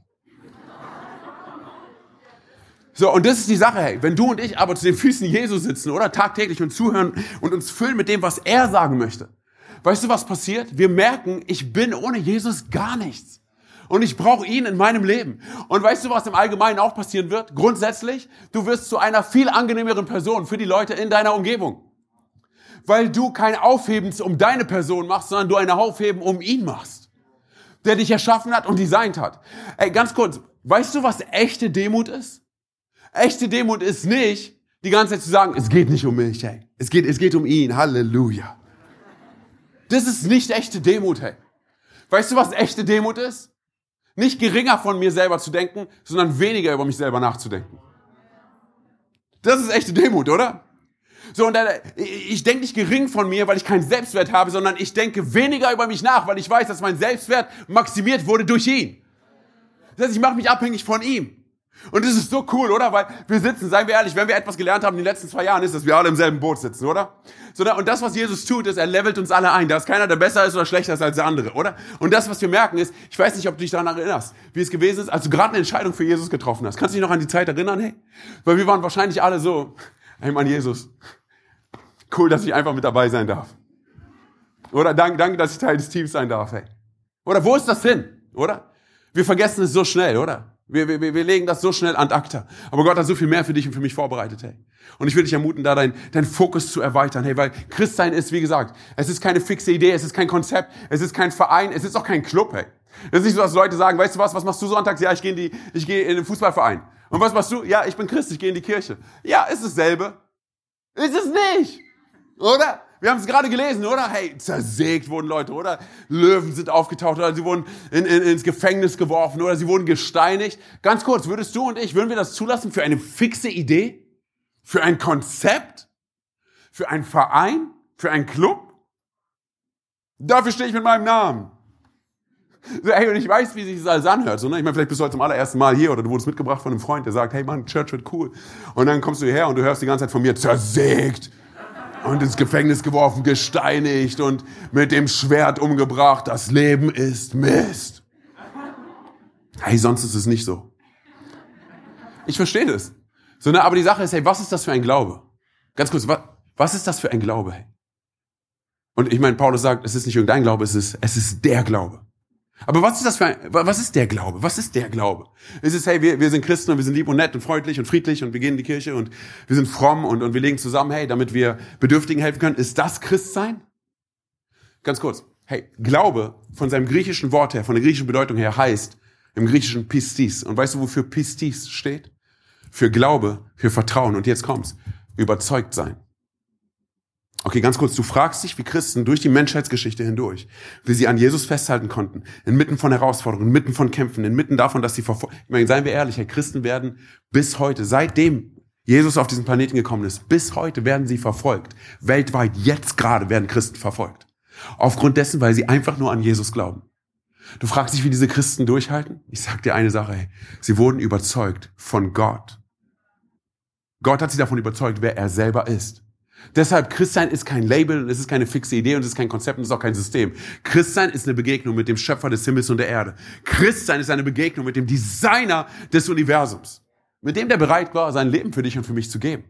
So, und das ist die Sache, hey. Wenn du und ich aber zu den Füßen Jesus sitzen, oder tagtäglich und zuhören und uns füllen mit dem, was er sagen möchte. Weißt du, was passiert? Wir merken, ich bin ohne Jesus gar nichts. Und ich brauche ihn in meinem Leben. Und weißt du, was im Allgemeinen auch passieren wird? Grundsätzlich, du wirst zu einer viel angenehmeren Person für die Leute in deiner Umgebung weil du kein Aufheben um deine Person machst, sondern du ein Aufheben um ihn machst, der dich erschaffen hat und designt hat. Ey, ganz kurz, weißt du, was echte Demut ist? Echte Demut ist nicht, die ganze Zeit zu sagen, es geht nicht um mich, hey. Es geht, es geht um ihn. Halleluja. Das ist nicht echte Demut, hey. Weißt du, was echte Demut ist? Nicht geringer von mir selber zu denken, sondern weniger über mich selber nachzudenken. Das ist echte Demut, oder? So, und dann, ich denke nicht gering von mir, weil ich keinen Selbstwert habe, sondern ich denke weniger über mich nach, weil ich weiß, dass mein Selbstwert maximiert wurde durch ihn. Das heißt, ich mache mich abhängig von ihm. Und das ist so cool, oder? Weil wir sitzen, seien wir ehrlich, wenn wir etwas gelernt haben in den letzten zwei Jahren, ist, dass wir alle im selben Boot sitzen, oder? So, und das, was Jesus tut, ist, er levelt uns alle ein. Da ist keiner, der besser ist oder schlechter ist als der andere, oder? Und das, was wir merken, ist, ich weiß nicht, ob du dich daran erinnerst, wie es gewesen ist, als du gerade eine Entscheidung für Jesus getroffen hast. Kannst du dich noch an die Zeit erinnern, hey? Weil wir waren wahrscheinlich alle so, hey Mann, Jesus, cool, dass ich einfach mit dabei sein darf. Oder danke, danke, dass ich Teil des Teams sein darf, hey. Oder wo ist das hin? Oder? Wir vergessen es so schnell, oder? Wir, wir, wir legen das so schnell an acta. Aber Gott hat so viel mehr für dich und für mich vorbereitet, hey. Und ich will dich ermuten, da deinen dein Fokus zu erweitern, hey, weil Christsein ist, wie gesagt, es ist keine fixe Idee, es ist kein Konzept, es ist kein Verein, es ist auch kein Club, hey. Es ist nicht so, dass Leute sagen, weißt du was, was machst du sonntags? Ja, ich gehe in die, ich gehe in den Fußballverein. Und was machst du? Ja, ich bin Christ, ich gehe in die Kirche. Ja, ist dasselbe. Ist es nicht. Oder? Wir haben es gerade gelesen, oder? Hey, zersägt wurden Leute, oder? Löwen sind aufgetaucht, oder sie wurden in, in, ins Gefängnis geworfen, oder sie wurden gesteinigt. Ganz kurz, würdest du und ich, würden wir das zulassen für eine fixe Idee? Für ein Konzept? Für einen Verein? Für einen Club? Dafür stehe ich mit meinem Namen. So, hey, und ich weiß, wie sich das alles anhört. So, ne? Ich meine, vielleicht bist du heute zum allerersten Mal hier oder du wurdest mitgebracht von einem Freund, der sagt, hey Mann, Church wird cool. Und dann kommst du hierher und du hörst die ganze Zeit von mir, zersägt und ins Gefängnis geworfen, gesteinigt und mit dem Schwert umgebracht. Das Leben ist Mist. Hey, sonst ist es nicht so. Ich verstehe das. So, ne, aber die Sache ist, hey, was ist das für ein Glaube? Ganz kurz, was, was ist das für ein Glaube? Hey? Und ich meine, Paulus sagt, es ist nicht irgendein Glaube, es ist, es ist der Glaube. Aber was ist das für ein, was ist der Glaube? Was ist der Glaube? Ist es, hey, wir, wir sind Christen und wir sind lieb und nett und freundlich und friedlich und wir gehen in die Kirche und wir sind fromm und, und wir legen zusammen, hey, damit wir Bedürftigen helfen können. Ist das Christsein? Ganz kurz. Hey, Glaube von seinem griechischen Wort her, von der griechischen Bedeutung her heißt im griechischen Pistis. Und weißt du, wofür Pistis steht? Für Glaube, für Vertrauen. Und jetzt kommt's. Überzeugt sein. Okay, ganz kurz, du fragst dich, wie Christen durch die Menschheitsgeschichte hindurch, wie sie an Jesus festhalten konnten, inmitten von Herausforderungen, inmitten von Kämpfen, inmitten davon, dass sie verfolgt. Ich meine, seien wir ehrlich, Herr, Christen werden bis heute, seitdem Jesus auf diesen Planeten gekommen ist, bis heute werden sie verfolgt. Weltweit, jetzt gerade werden Christen verfolgt. Aufgrund dessen, weil sie einfach nur an Jesus glauben. Du fragst dich, wie diese Christen durchhalten? Ich sag dir eine Sache, hey. Sie wurden überzeugt von Gott. Gott hat sie davon überzeugt, wer er selber ist. Deshalb, Christsein ist kein Label, es ist keine fixe Idee und es ist kein Konzept und es ist auch kein System. Christsein ist eine Begegnung mit dem Schöpfer des Himmels und der Erde. Christsein ist eine Begegnung mit dem Designer des Universums. Mit dem, der bereit war, sein Leben für dich und für mich zu geben.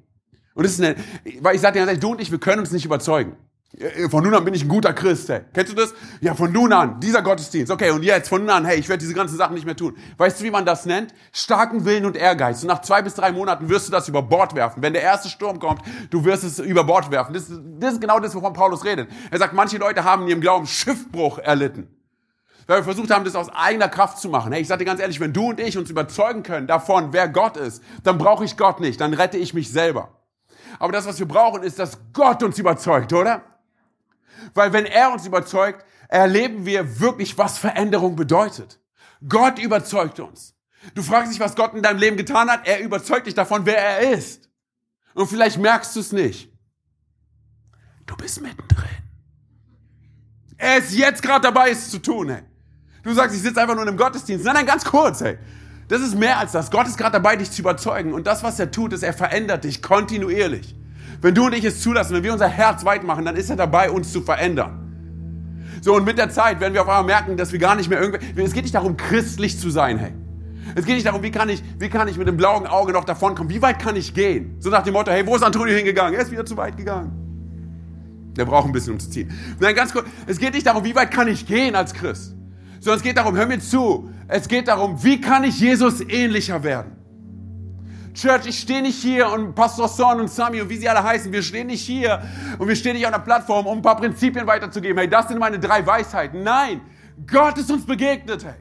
Und es ist eine, weil ich sage dir, du und ich, wir können uns nicht überzeugen. Äh, von nun an bin ich ein guter Christ, hey. Kennst du das? Ja, von nun an, dieser Gottesdienst. Okay, und jetzt, von nun an, hey, ich werde diese ganzen Sachen nicht mehr tun. Weißt du, wie man das nennt? Starken Willen und Ehrgeiz. Und nach zwei bis drei Monaten wirst du das über Bord werfen. Wenn der erste Sturm kommt, du wirst es über Bord werfen. Das, das ist genau das, wovon Paulus redet. Er sagt, manche Leute haben in ihrem Glauben Schiffbruch erlitten. Weil wir versucht haben, das aus eigener Kraft zu machen. Hey, ich sage dir ganz ehrlich, wenn du und ich uns überzeugen können davon, wer Gott ist, dann brauche ich Gott nicht, dann rette ich mich selber. Aber das, was wir brauchen, ist, dass Gott uns überzeugt, oder? Weil wenn er uns überzeugt, erleben wir wirklich, was Veränderung bedeutet. Gott überzeugt uns. Du fragst dich, was Gott in deinem Leben getan hat. Er überzeugt dich davon, wer er ist. Und vielleicht merkst du es nicht. Du bist mittendrin. Er ist jetzt gerade dabei, es zu tun. Hey. Du sagst, ich sitze einfach nur in einem Gottesdienst. Nein, nein, ganz kurz. Hey. Das ist mehr als das. Gott ist gerade dabei, dich zu überzeugen. Und das, was er tut, ist, er verändert dich kontinuierlich. Wenn du und ich es zulassen, wenn wir unser Herz weit machen, dann ist er dabei, uns zu verändern. So, und mit der Zeit werden wir auf einmal merken, dass wir gar nicht mehr irgendwie, es geht nicht darum, christlich zu sein, hey. Es geht nicht darum, wie kann ich, wie kann ich mit dem blauen Auge noch davonkommen? Wie weit kann ich gehen? So nach dem Motto, hey, wo ist Antonio hingegangen? Er ist wieder zu weit gegangen. Der braucht ein bisschen, um zu ziehen. Nein, ganz kurz, es geht nicht darum, wie weit kann ich gehen als Christ. Sondern es geht darum, hör mir zu, es geht darum, wie kann ich Jesus ähnlicher werden? Church, ich stehe nicht hier und Pastor Son und Sami und wie sie alle heißen, wir stehen nicht hier und wir stehen nicht auf einer Plattform, um ein paar Prinzipien weiterzugeben. Hey, das sind meine drei Weisheiten. Nein, Gott ist uns begegnet, hey.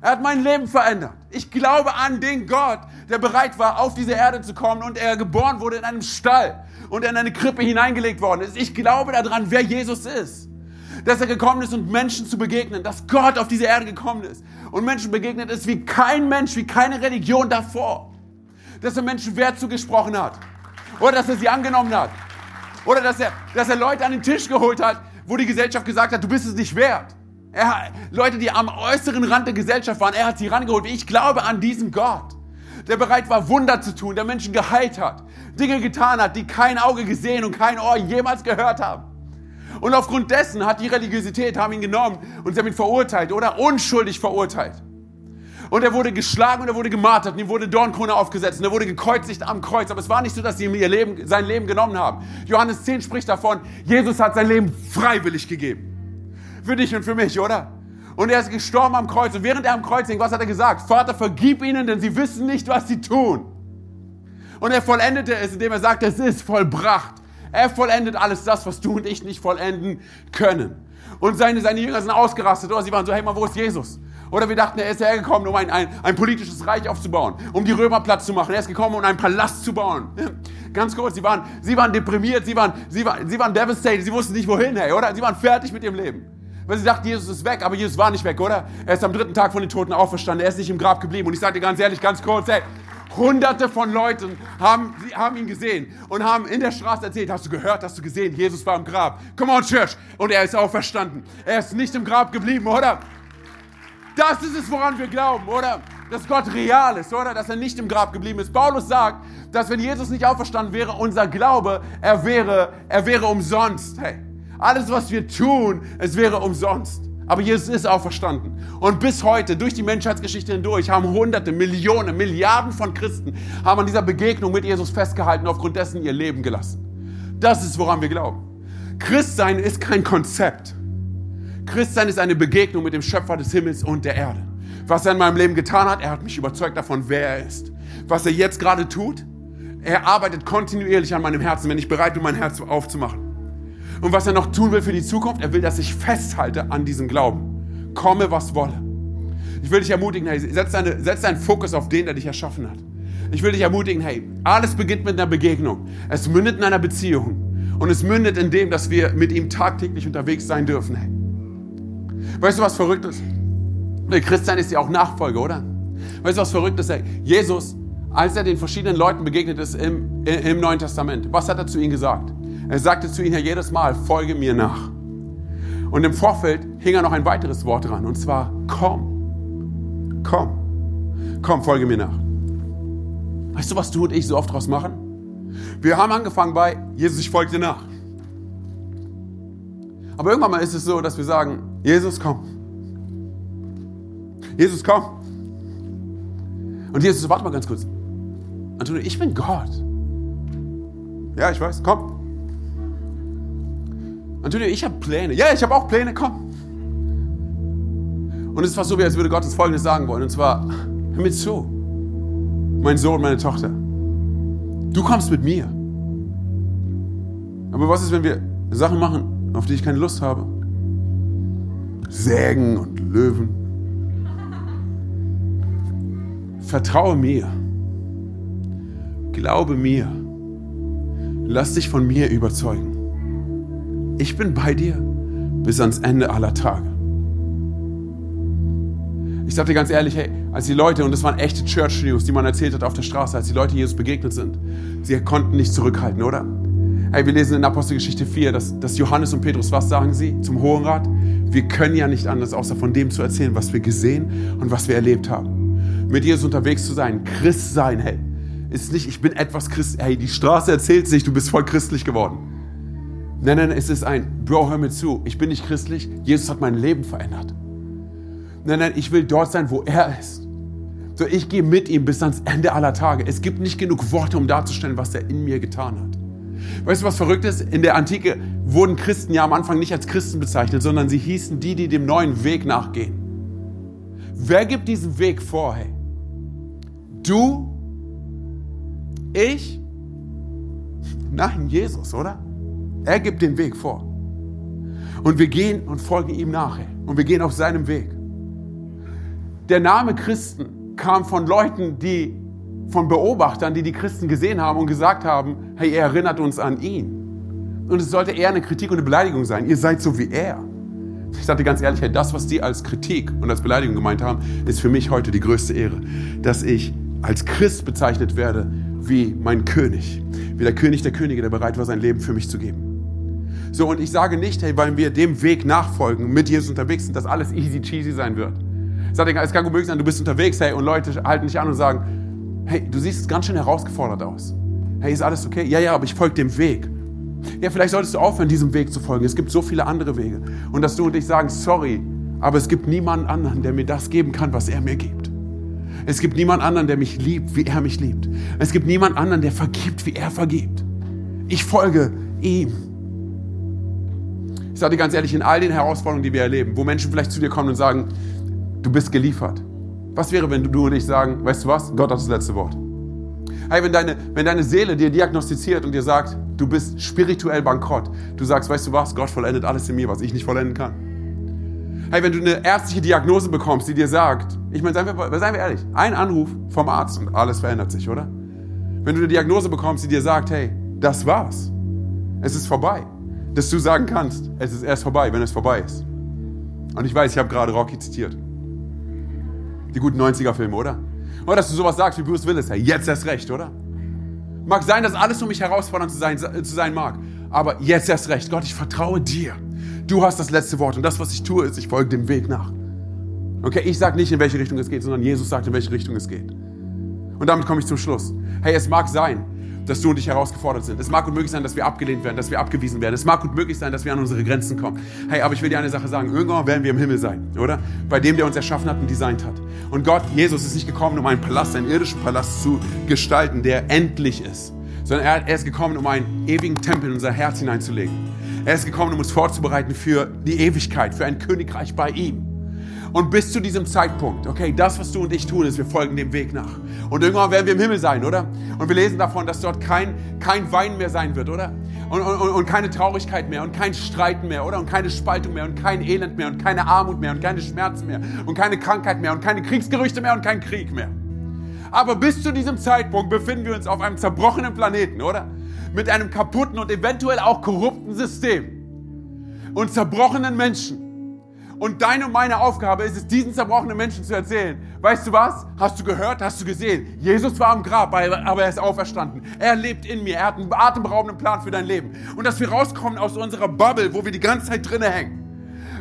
Er hat mein Leben verändert. Ich glaube an den Gott, der bereit war, auf diese Erde zu kommen und er geboren wurde in einem Stall und in eine Krippe hineingelegt worden ist. Ich glaube daran, wer Jesus ist. Dass er gekommen ist, um Menschen zu begegnen. Dass Gott auf diese Erde gekommen ist und Menschen begegnet ist wie kein Mensch, wie keine Religion davor dass er Menschen Wert zugesprochen hat. Oder dass er sie angenommen hat. Oder dass er, dass er Leute an den Tisch geholt hat, wo die Gesellschaft gesagt hat, du bist es nicht wert. Er, Leute, die am äußeren Rand der Gesellschaft waren, er hat sie rangeholt. Ich glaube an diesen Gott, der bereit war, Wunder zu tun, der Menschen geheilt hat, Dinge getan hat, die kein Auge gesehen und kein Ohr jemals gehört haben. Und aufgrund dessen hat die Religiosität, haben ihn genommen und sie haben ihn verurteilt oder unschuldig verurteilt. Und er wurde geschlagen und er wurde gemartert und ihm wurde Dornkrone aufgesetzt und er wurde gekreuzigt am Kreuz. Aber es war nicht so, dass sie ihm ihr Leben, sein Leben genommen haben. Johannes 10 spricht davon, Jesus hat sein Leben freiwillig gegeben. Für dich und für mich, oder? Und er ist gestorben am Kreuz. Und während er am Kreuz hing, was hat er gesagt? Vater, vergib ihnen, denn sie wissen nicht, was sie tun. Und er vollendete es, indem er sagt, es ist vollbracht. Er vollendet alles das, was du und ich nicht vollenden können. Und seine, seine Jünger sind ausgerastet. Oder sie waren so, hey, mal, wo ist Jesus? Oder wir dachten, er ist hergekommen, um ein, ein, ein politisches Reich aufzubauen, um die Römer Platz zu machen. Er ist gekommen, um einen Palast zu bauen. ganz kurz, sie waren, sie waren deprimiert, sie waren, sie waren, sie waren devastated, sie wussten nicht wohin, hey, oder? Sie waren fertig mit ihrem Leben. Weil sie dachten, Jesus ist weg, aber Jesus war nicht weg, oder? Er ist am dritten Tag von den Toten auferstanden, er ist nicht im Grab geblieben. Und ich sage dir ganz ehrlich, ganz kurz, hey, Hunderte von Leuten haben, haben ihn gesehen und haben in der Straße erzählt, hast du gehört, hast du gesehen, Jesus war im Grab. Come on, Church. Und er ist auferstanden. Er ist nicht im Grab geblieben, oder? Das ist es, woran wir glauben, oder? Dass Gott real ist, oder? Dass er nicht im Grab geblieben ist. Paulus sagt, dass wenn Jesus nicht auferstanden wäre, unser Glaube, er wäre, er wäre umsonst. Hey, alles, was wir tun, es wäre umsonst. Aber Jesus ist auferstanden. Und bis heute, durch die Menschheitsgeschichte hindurch, haben Hunderte, Millionen, Milliarden von Christen haben an dieser Begegnung mit Jesus festgehalten, aufgrund dessen ihr Leben gelassen. Das ist, woran wir glauben. Christsein ist kein Konzept. Christsein ist eine Begegnung mit dem Schöpfer des Himmels und der Erde. Was er in meinem Leben getan hat, er hat mich überzeugt davon, wer er ist. Was er jetzt gerade tut, er arbeitet kontinuierlich an meinem Herzen, wenn ich bereit bin, mein Herz aufzumachen. Und was er noch tun will für die Zukunft, er will, dass ich festhalte an diesem Glauben. Komme, was wolle. Ich will dich ermutigen, hey, setz, deine, setz deinen Fokus auf den, der dich erschaffen hat. Ich will dich ermutigen, hey, alles beginnt mit einer Begegnung. Es mündet in einer Beziehung. Und es mündet in dem, dass wir mit ihm tagtäglich unterwegs sein dürfen. Hey. Weißt du, was verrückt ist? Christsein ist ja auch Nachfolge, oder? Weißt du, was verrückt ist? Hey, Jesus, als er den verschiedenen Leuten begegnet ist im, im Neuen Testament, was hat er zu ihnen gesagt? Er sagte zu ihnen ja jedes Mal, folge mir nach. Und im Vorfeld hing er noch ein weiteres Wort dran, und zwar, komm, komm, komm, folge mir nach. Weißt du, was du und ich so oft draus machen? Wir haben angefangen bei, Jesus, ich folge dir nach. Aber irgendwann mal ist es so, dass wir sagen, Jesus, komm. Jesus, komm. Und Jesus, warte mal ganz kurz. Antonio, ich bin Gott. Ja, ich weiß, komm. Antonio, ich habe Pläne. Ja, ich habe auch Pläne, komm. Und es ist fast so, wie als würde Gott uns Folgendes sagen wollen. Und zwar, hör mir zu, mein Sohn, meine Tochter. Du kommst mit mir. Aber was ist, wenn wir Sachen machen, auf die ich keine Lust habe. Sägen und Löwen. Vertraue mir. Glaube mir. Lass dich von mir überzeugen. Ich bin bei dir bis ans Ende aller Tage. Ich sage dir ganz ehrlich, hey, als die Leute, und das waren echte Church News, die man erzählt hat auf der Straße, als die Leute Jesus begegnet sind, sie konnten nicht zurückhalten, oder? Hey, wir lesen in Apostelgeschichte 4, dass, dass Johannes und Petrus, was sagen sie zum Hohen Rat? Wir können ja nicht anders, außer von dem zu erzählen, was wir gesehen und was wir erlebt haben. Mit Jesus unterwegs zu sein, Christ sein, hey, ist nicht, ich bin etwas Christ, hey, die Straße erzählt sich, du bist voll christlich geworden. Nein, nein, es ist ein, Bro, hör mir zu, ich bin nicht christlich, Jesus hat mein Leben verändert. Nein, nein, ich will dort sein, wo er ist. So, ich gehe mit ihm bis ans Ende aller Tage. Es gibt nicht genug Worte, um darzustellen, was er in mir getan hat. Weißt du, was verrückt ist? In der Antike wurden Christen ja am Anfang nicht als Christen bezeichnet, sondern sie hießen die, die dem neuen Weg nachgehen. Wer gibt diesen Weg vor, hey? Du? Ich? Nein, Jesus, oder? Er gibt den Weg vor. Und wir gehen und folgen ihm nach, hey. Und wir gehen auf seinem Weg. Der Name Christen kam von Leuten, die von Beobachtern, die die Christen gesehen haben und gesagt haben, hey, er erinnert uns an ihn. Und es sollte eher eine Kritik und eine Beleidigung sein. Ihr seid so wie er. Ich sagte ganz ehrlich, hey, das, was die als Kritik und als Beleidigung gemeint haben, ist für mich heute die größte Ehre, dass ich als Christ bezeichnet werde wie mein König, wie der König der Könige, der bereit war, sein Leben für mich zu geben. So, und ich sage nicht, hey, weil wir dem Weg nachfolgen, mit Jesus unterwegs sind, dass alles easy cheesy sein wird. Ich sage, es kann gut möglich sein, du bist unterwegs, hey, und Leute halten dich an und sagen, hey, du siehst ganz schön herausgefordert aus. Hey, ist alles okay? Ja, ja, aber ich folge dem Weg. Ja, vielleicht solltest du aufhören, diesem Weg zu folgen. Es gibt so viele andere Wege. Und dass du und ich sagen, sorry, aber es gibt niemanden anderen, der mir das geben kann, was er mir gibt. Es gibt niemanden anderen, der mich liebt, wie er mich liebt. Es gibt niemanden anderen, der vergibt, wie er vergibt. Ich folge ihm. Ich sage dir ganz ehrlich, in all den Herausforderungen, die wir erleben, wo Menschen vielleicht zu dir kommen und sagen, du bist geliefert. Was wäre, wenn du und ich sagen, weißt du was, Gott hat das letzte Wort. Hey, wenn deine, wenn deine Seele dir diagnostiziert und dir sagt, du bist spirituell bankrott, du sagst, weißt du was, Gott vollendet alles in mir, was ich nicht vollenden kann. Hey, wenn du eine ärztliche Diagnose bekommst, die dir sagt, ich meine, seien wir, seien wir ehrlich, ein Anruf vom Arzt und alles verändert sich, oder? Wenn Wenn du eine Diagnose bekommst, die dir sagt, hey, das war's. Es ist vorbei. Dass du sagen kannst, es ist erst vorbei, wenn es vorbei ist. Und ich weiß, ich habe gerade Rocky zitiert. Die guten 90er-Filme, oder? Oder dass du sowas sagst wie Bruce Willis, hey, jetzt erst recht, oder? Mag sein, dass alles um mich herausfordernd zu sein, zu sein mag. Aber jetzt erst recht. Gott, ich vertraue dir. Du hast das letzte Wort. Und das, was ich tue, ist, ich folge dem Weg nach. Okay, ich sage nicht, in welche Richtung es geht, sondern Jesus sagt, in welche Richtung es geht. Und damit komme ich zum Schluss. Hey, es mag sein, dass du und ich herausgefordert sind. Es mag gut möglich sein, dass wir abgelehnt werden, dass wir abgewiesen werden. Es mag gut möglich sein, dass wir an unsere Grenzen kommen. Hey, aber ich will dir eine Sache sagen. Irgendwann werden wir im Himmel sein, oder? Bei dem, der uns erschaffen hat und designt hat. Und Gott, Jesus, ist nicht gekommen, um einen Palast, einen irdischen Palast zu gestalten, der endlich ist. Sondern er, er ist gekommen, um einen ewigen Tempel in unser Herz hineinzulegen. Er ist gekommen, um uns vorzubereiten für die Ewigkeit, für ein Königreich bei ihm. Und bis zu diesem Zeitpunkt, okay, das, was du und ich tun, ist, wir folgen dem Weg nach. Und irgendwann werden wir im Himmel sein, oder? Und wir lesen davon, dass dort kein, kein Wein mehr sein wird, oder? Und, und, und keine Traurigkeit mehr und kein Streiten mehr, oder? Und keine Spaltung mehr und kein Elend mehr und keine Armut mehr und keine Schmerzen mehr und keine Krankheit mehr und keine Kriegsgerüchte mehr und kein Krieg mehr. Aber bis zu diesem Zeitpunkt befinden wir uns auf einem zerbrochenen Planeten, oder? Mit einem kaputten und eventuell auch korrupten System und zerbrochenen Menschen. Und deine und meine Aufgabe ist es, diesen zerbrochenen Menschen zu erzählen. Weißt du was? Hast du gehört? Hast du gesehen? Jesus war am Grab, aber er ist auferstanden. Er lebt in mir. Er hat einen atemberaubenden Plan für dein Leben. Und dass wir rauskommen aus unserer Bubble, wo wir die ganze Zeit drinnen hängen.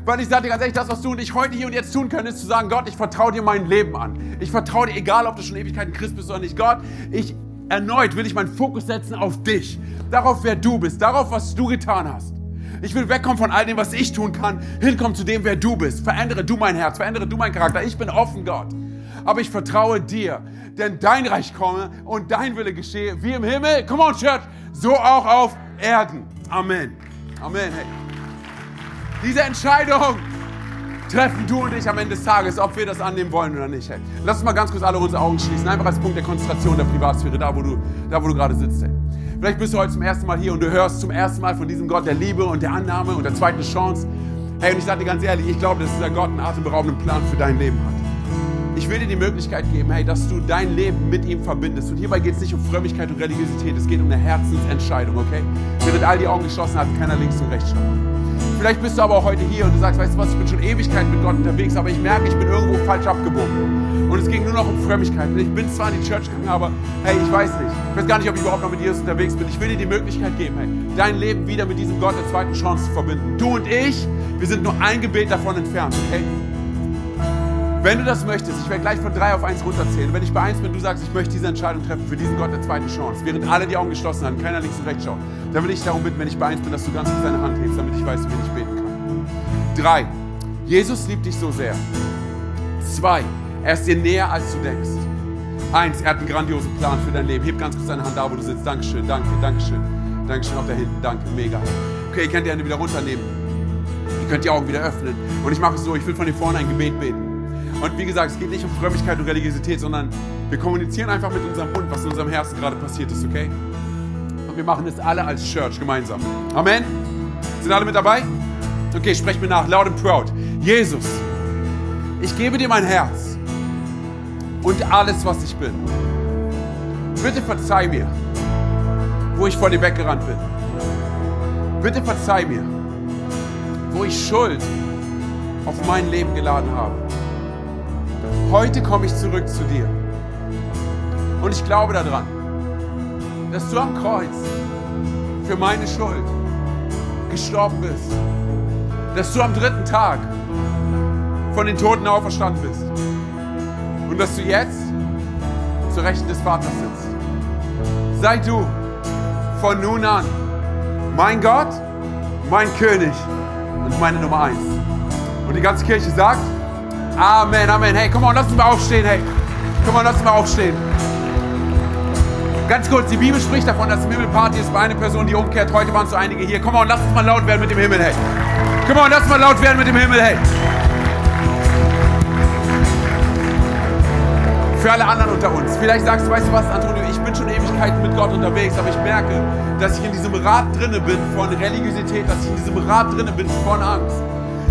Weil ich sage dir ganz ehrlich, das, was du und ich heute hier und jetzt tun können, ist zu sagen, Gott, ich vertraue dir mein Leben an. Ich vertraue dir, egal ob du schon Ewigkeiten Christ bist oder nicht. Gott, ich erneut will ich meinen Fokus setzen auf dich. Darauf, wer du bist. Darauf, was du getan hast. Ich will wegkommen von all dem, was ich tun kann, hinkommen zu dem, wer du bist. Verändere du mein Herz, verändere du meinen Charakter. Ich bin offen, Gott. Aber ich vertraue dir, denn dein Reich komme und dein Wille geschehe, wie im Himmel, come on, Church, so auch auf Erden. Amen. Amen. Hey. Diese Entscheidung treffen du und ich am Ende des Tages, ob wir das annehmen wollen oder nicht. Hey. Lass uns mal ganz kurz alle unsere Augen schließen, einfach als Punkt der Konzentration der Privatsphäre, da wo du, da, wo du gerade sitzt. Hey. Vielleicht bist du heute zum ersten Mal hier und du hörst zum ersten Mal von diesem Gott der Liebe und der Annahme und der zweiten Chance. Hey, und ich sage dir ganz ehrlich, ich glaube, dass dieser Gott einen atemberaubenden Plan für dein Leben hat. Ich will dir die Möglichkeit geben, hey, dass du dein Leben mit ihm verbindest. Und hierbei geht es nicht um Frömmigkeit und Religiosität, es geht um eine Herzensentscheidung, okay? Während all die Augen geschlossen haben, keiner links und rechts schaut. Vielleicht bist du aber auch heute hier und du sagst, weißt du was, ich bin schon Ewigkeit mit Gott unterwegs, aber ich merke, ich bin irgendwo falsch abgebogen. Und es ging nur noch um Frömmigkeit. Ich bin zwar in die Church gegangen, aber hey, ich weiß nicht. Ich weiß gar nicht, ob ich überhaupt noch mit Jesus unterwegs bin. Ich will dir die Möglichkeit geben, hey, dein Leben wieder mit diesem Gott der zweiten Chance zu verbinden. Du und ich, wir sind nur ein Gebet davon entfernt, okay? Wenn du das möchtest, ich werde gleich von drei auf eins runterzählen. Wenn ich bei eins bin, du sagst, ich möchte diese Entscheidung treffen für diesen Gott der zweiten Chance, während alle die Augen geschlossen haben, keiner links und rechts schaut, dann will ich darum bitten, wenn ich bei eins bin, dass du ganz kurz deine Hand hebst, damit ich weiß, wie ich beten kann. Drei, Jesus liebt dich so sehr. Zwei, er ist dir näher, als du denkst. Eins, er hat einen grandiosen Plan für dein Leben. Heb ganz kurz deine Hand da, wo du sitzt. Dankeschön, danke, Dankeschön. Dankeschön auch da hinten, danke, mega. Okay, ihr könnt die Hände wieder runternehmen. Ihr könnt die Augen wieder öffnen. Und ich mache es so, ich will von hier vorne ein Gebet beten. Und wie gesagt, es geht nicht um Frömmigkeit und Religiosität, sondern wir kommunizieren einfach mit unserem Mund, was in unserem Herzen gerade passiert ist, okay? Und wir machen das alle als Church gemeinsam. Amen? Sind alle mit dabei? Okay, sprecht mir nach, loud and proud. Jesus, ich gebe dir mein Herz und alles, was ich bin. Bitte verzeih mir, wo ich vor dir weggerannt bin. Bitte verzeih mir, wo ich Schuld auf mein Leben geladen habe. Heute komme ich zurück zu dir. Und ich glaube daran, dass du am Kreuz für meine Schuld gestorben bist. Dass du am dritten Tag von den Toten auferstanden bist. Und dass du jetzt zur Rechten des Vaters sitzt. Sei du von nun an mein Gott, mein König und meine Nummer eins. Und die ganze Kirche sagt, Amen, Amen. Hey, komm mal, lass uns mal aufstehen, hey. Komm mal, lass uns mal aufstehen. Ganz kurz, die Bibel spricht davon, dass im Himmel Party ist bei einer Person, die umkehrt. Heute waren es so einige hier. Komm mal, lass uns mal laut werden mit dem Himmel, hey. Komm mal, lass uns mal laut werden mit dem Himmel, hey. Für alle anderen unter uns. Vielleicht sagst du, weißt du was, Antonio, ich bin schon Ewigkeiten mit Gott unterwegs, aber ich merke, dass ich in diesem Rad drinne bin von Religiosität, dass ich in diesem Rad drinne bin von Angst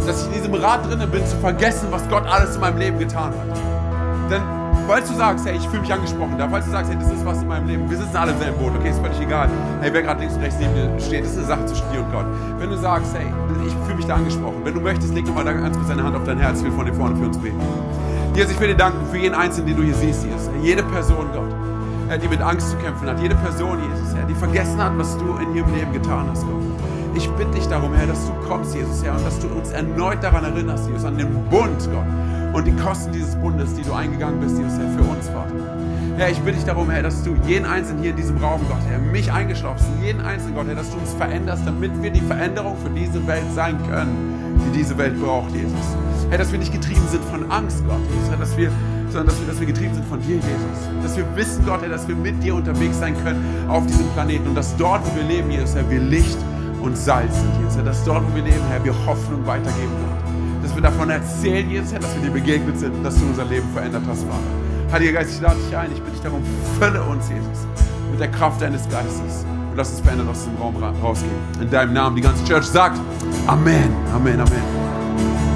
dass ich in diesem Rad drinnen bin, zu vergessen, was Gott alles in meinem Leben getan hat. Denn falls du sagst, hey, ich fühle mich angesprochen, da, falls du sagst, hey, das ist was in meinem Leben, wir sitzen alle im selben Boot, okay, ist völlig egal, hey, wer gerade links und rechts neben dir steht, das ist eine Sache zwischen dir und Gott. Wenn du sagst, hey, ich fühle mich da angesprochen, wenn du möchtest, leg nochmal ganz kurz deine Hand auf dein Herz, wir von dir vorne für uns beten. Jesus, ich will dir danken für jeden Einzelnen, den du hier siehst, Jesus. Jede Person, Gott, die mit Angst zu kämpfen hat, jede Person, Jesus, Herr, die vergessen hat, was du in ihrem Leben getan hast, Gott. Ich bitte dich darum, Herr, dass du kommst, Jesus, Herr, und dass du uns erneut daran erinnerst, Jesus, an den Bund, Gott, und die Kosten dieses Bundes, die du eingegangen bist, Jesus, Herr, für uns, Vater. Herr, ich bitte dich darum, Herr, dass du jeden Einzelnen hier in diesem Raum, Gott, Herr, mich eingeschlossen, jeden Einzelnen, Gott, Herr, dass du uns veränderst, damit wir die Veränderung für diese Welt sein können, die diese Welt braucht, Jesus. Herr, dass wir nicht getrieben sind von Angst, Gott, Herr, dass wir sondern dass wir, dass wir getrieben sind von dir, Jesus. Dass wir wissen, Gott, Herr, dass wir mit dir unterwegs sein können auf diesem Planeten und dass dort, wo wir leben, Jesus, Herr, wir Licht und Salz sind, Jesus. Herr, dass dort, wo wir leben, Herr, wir Hoffnung weitergeben können. Dass wir davon erzählen, Jesus, Herr, dass wir dir begegnet sind und dass du unser Leben verändert hast, Vater. Heiliger Geist, ich lade dich ein, ich bitte dich darum, fülle uns, Jesus, mit der Kraft deines Geistes und lass uns verändert aus diesem Raum rausgehen. In deinem Namen, die ganze Church sagt Amen, Amen, Amen.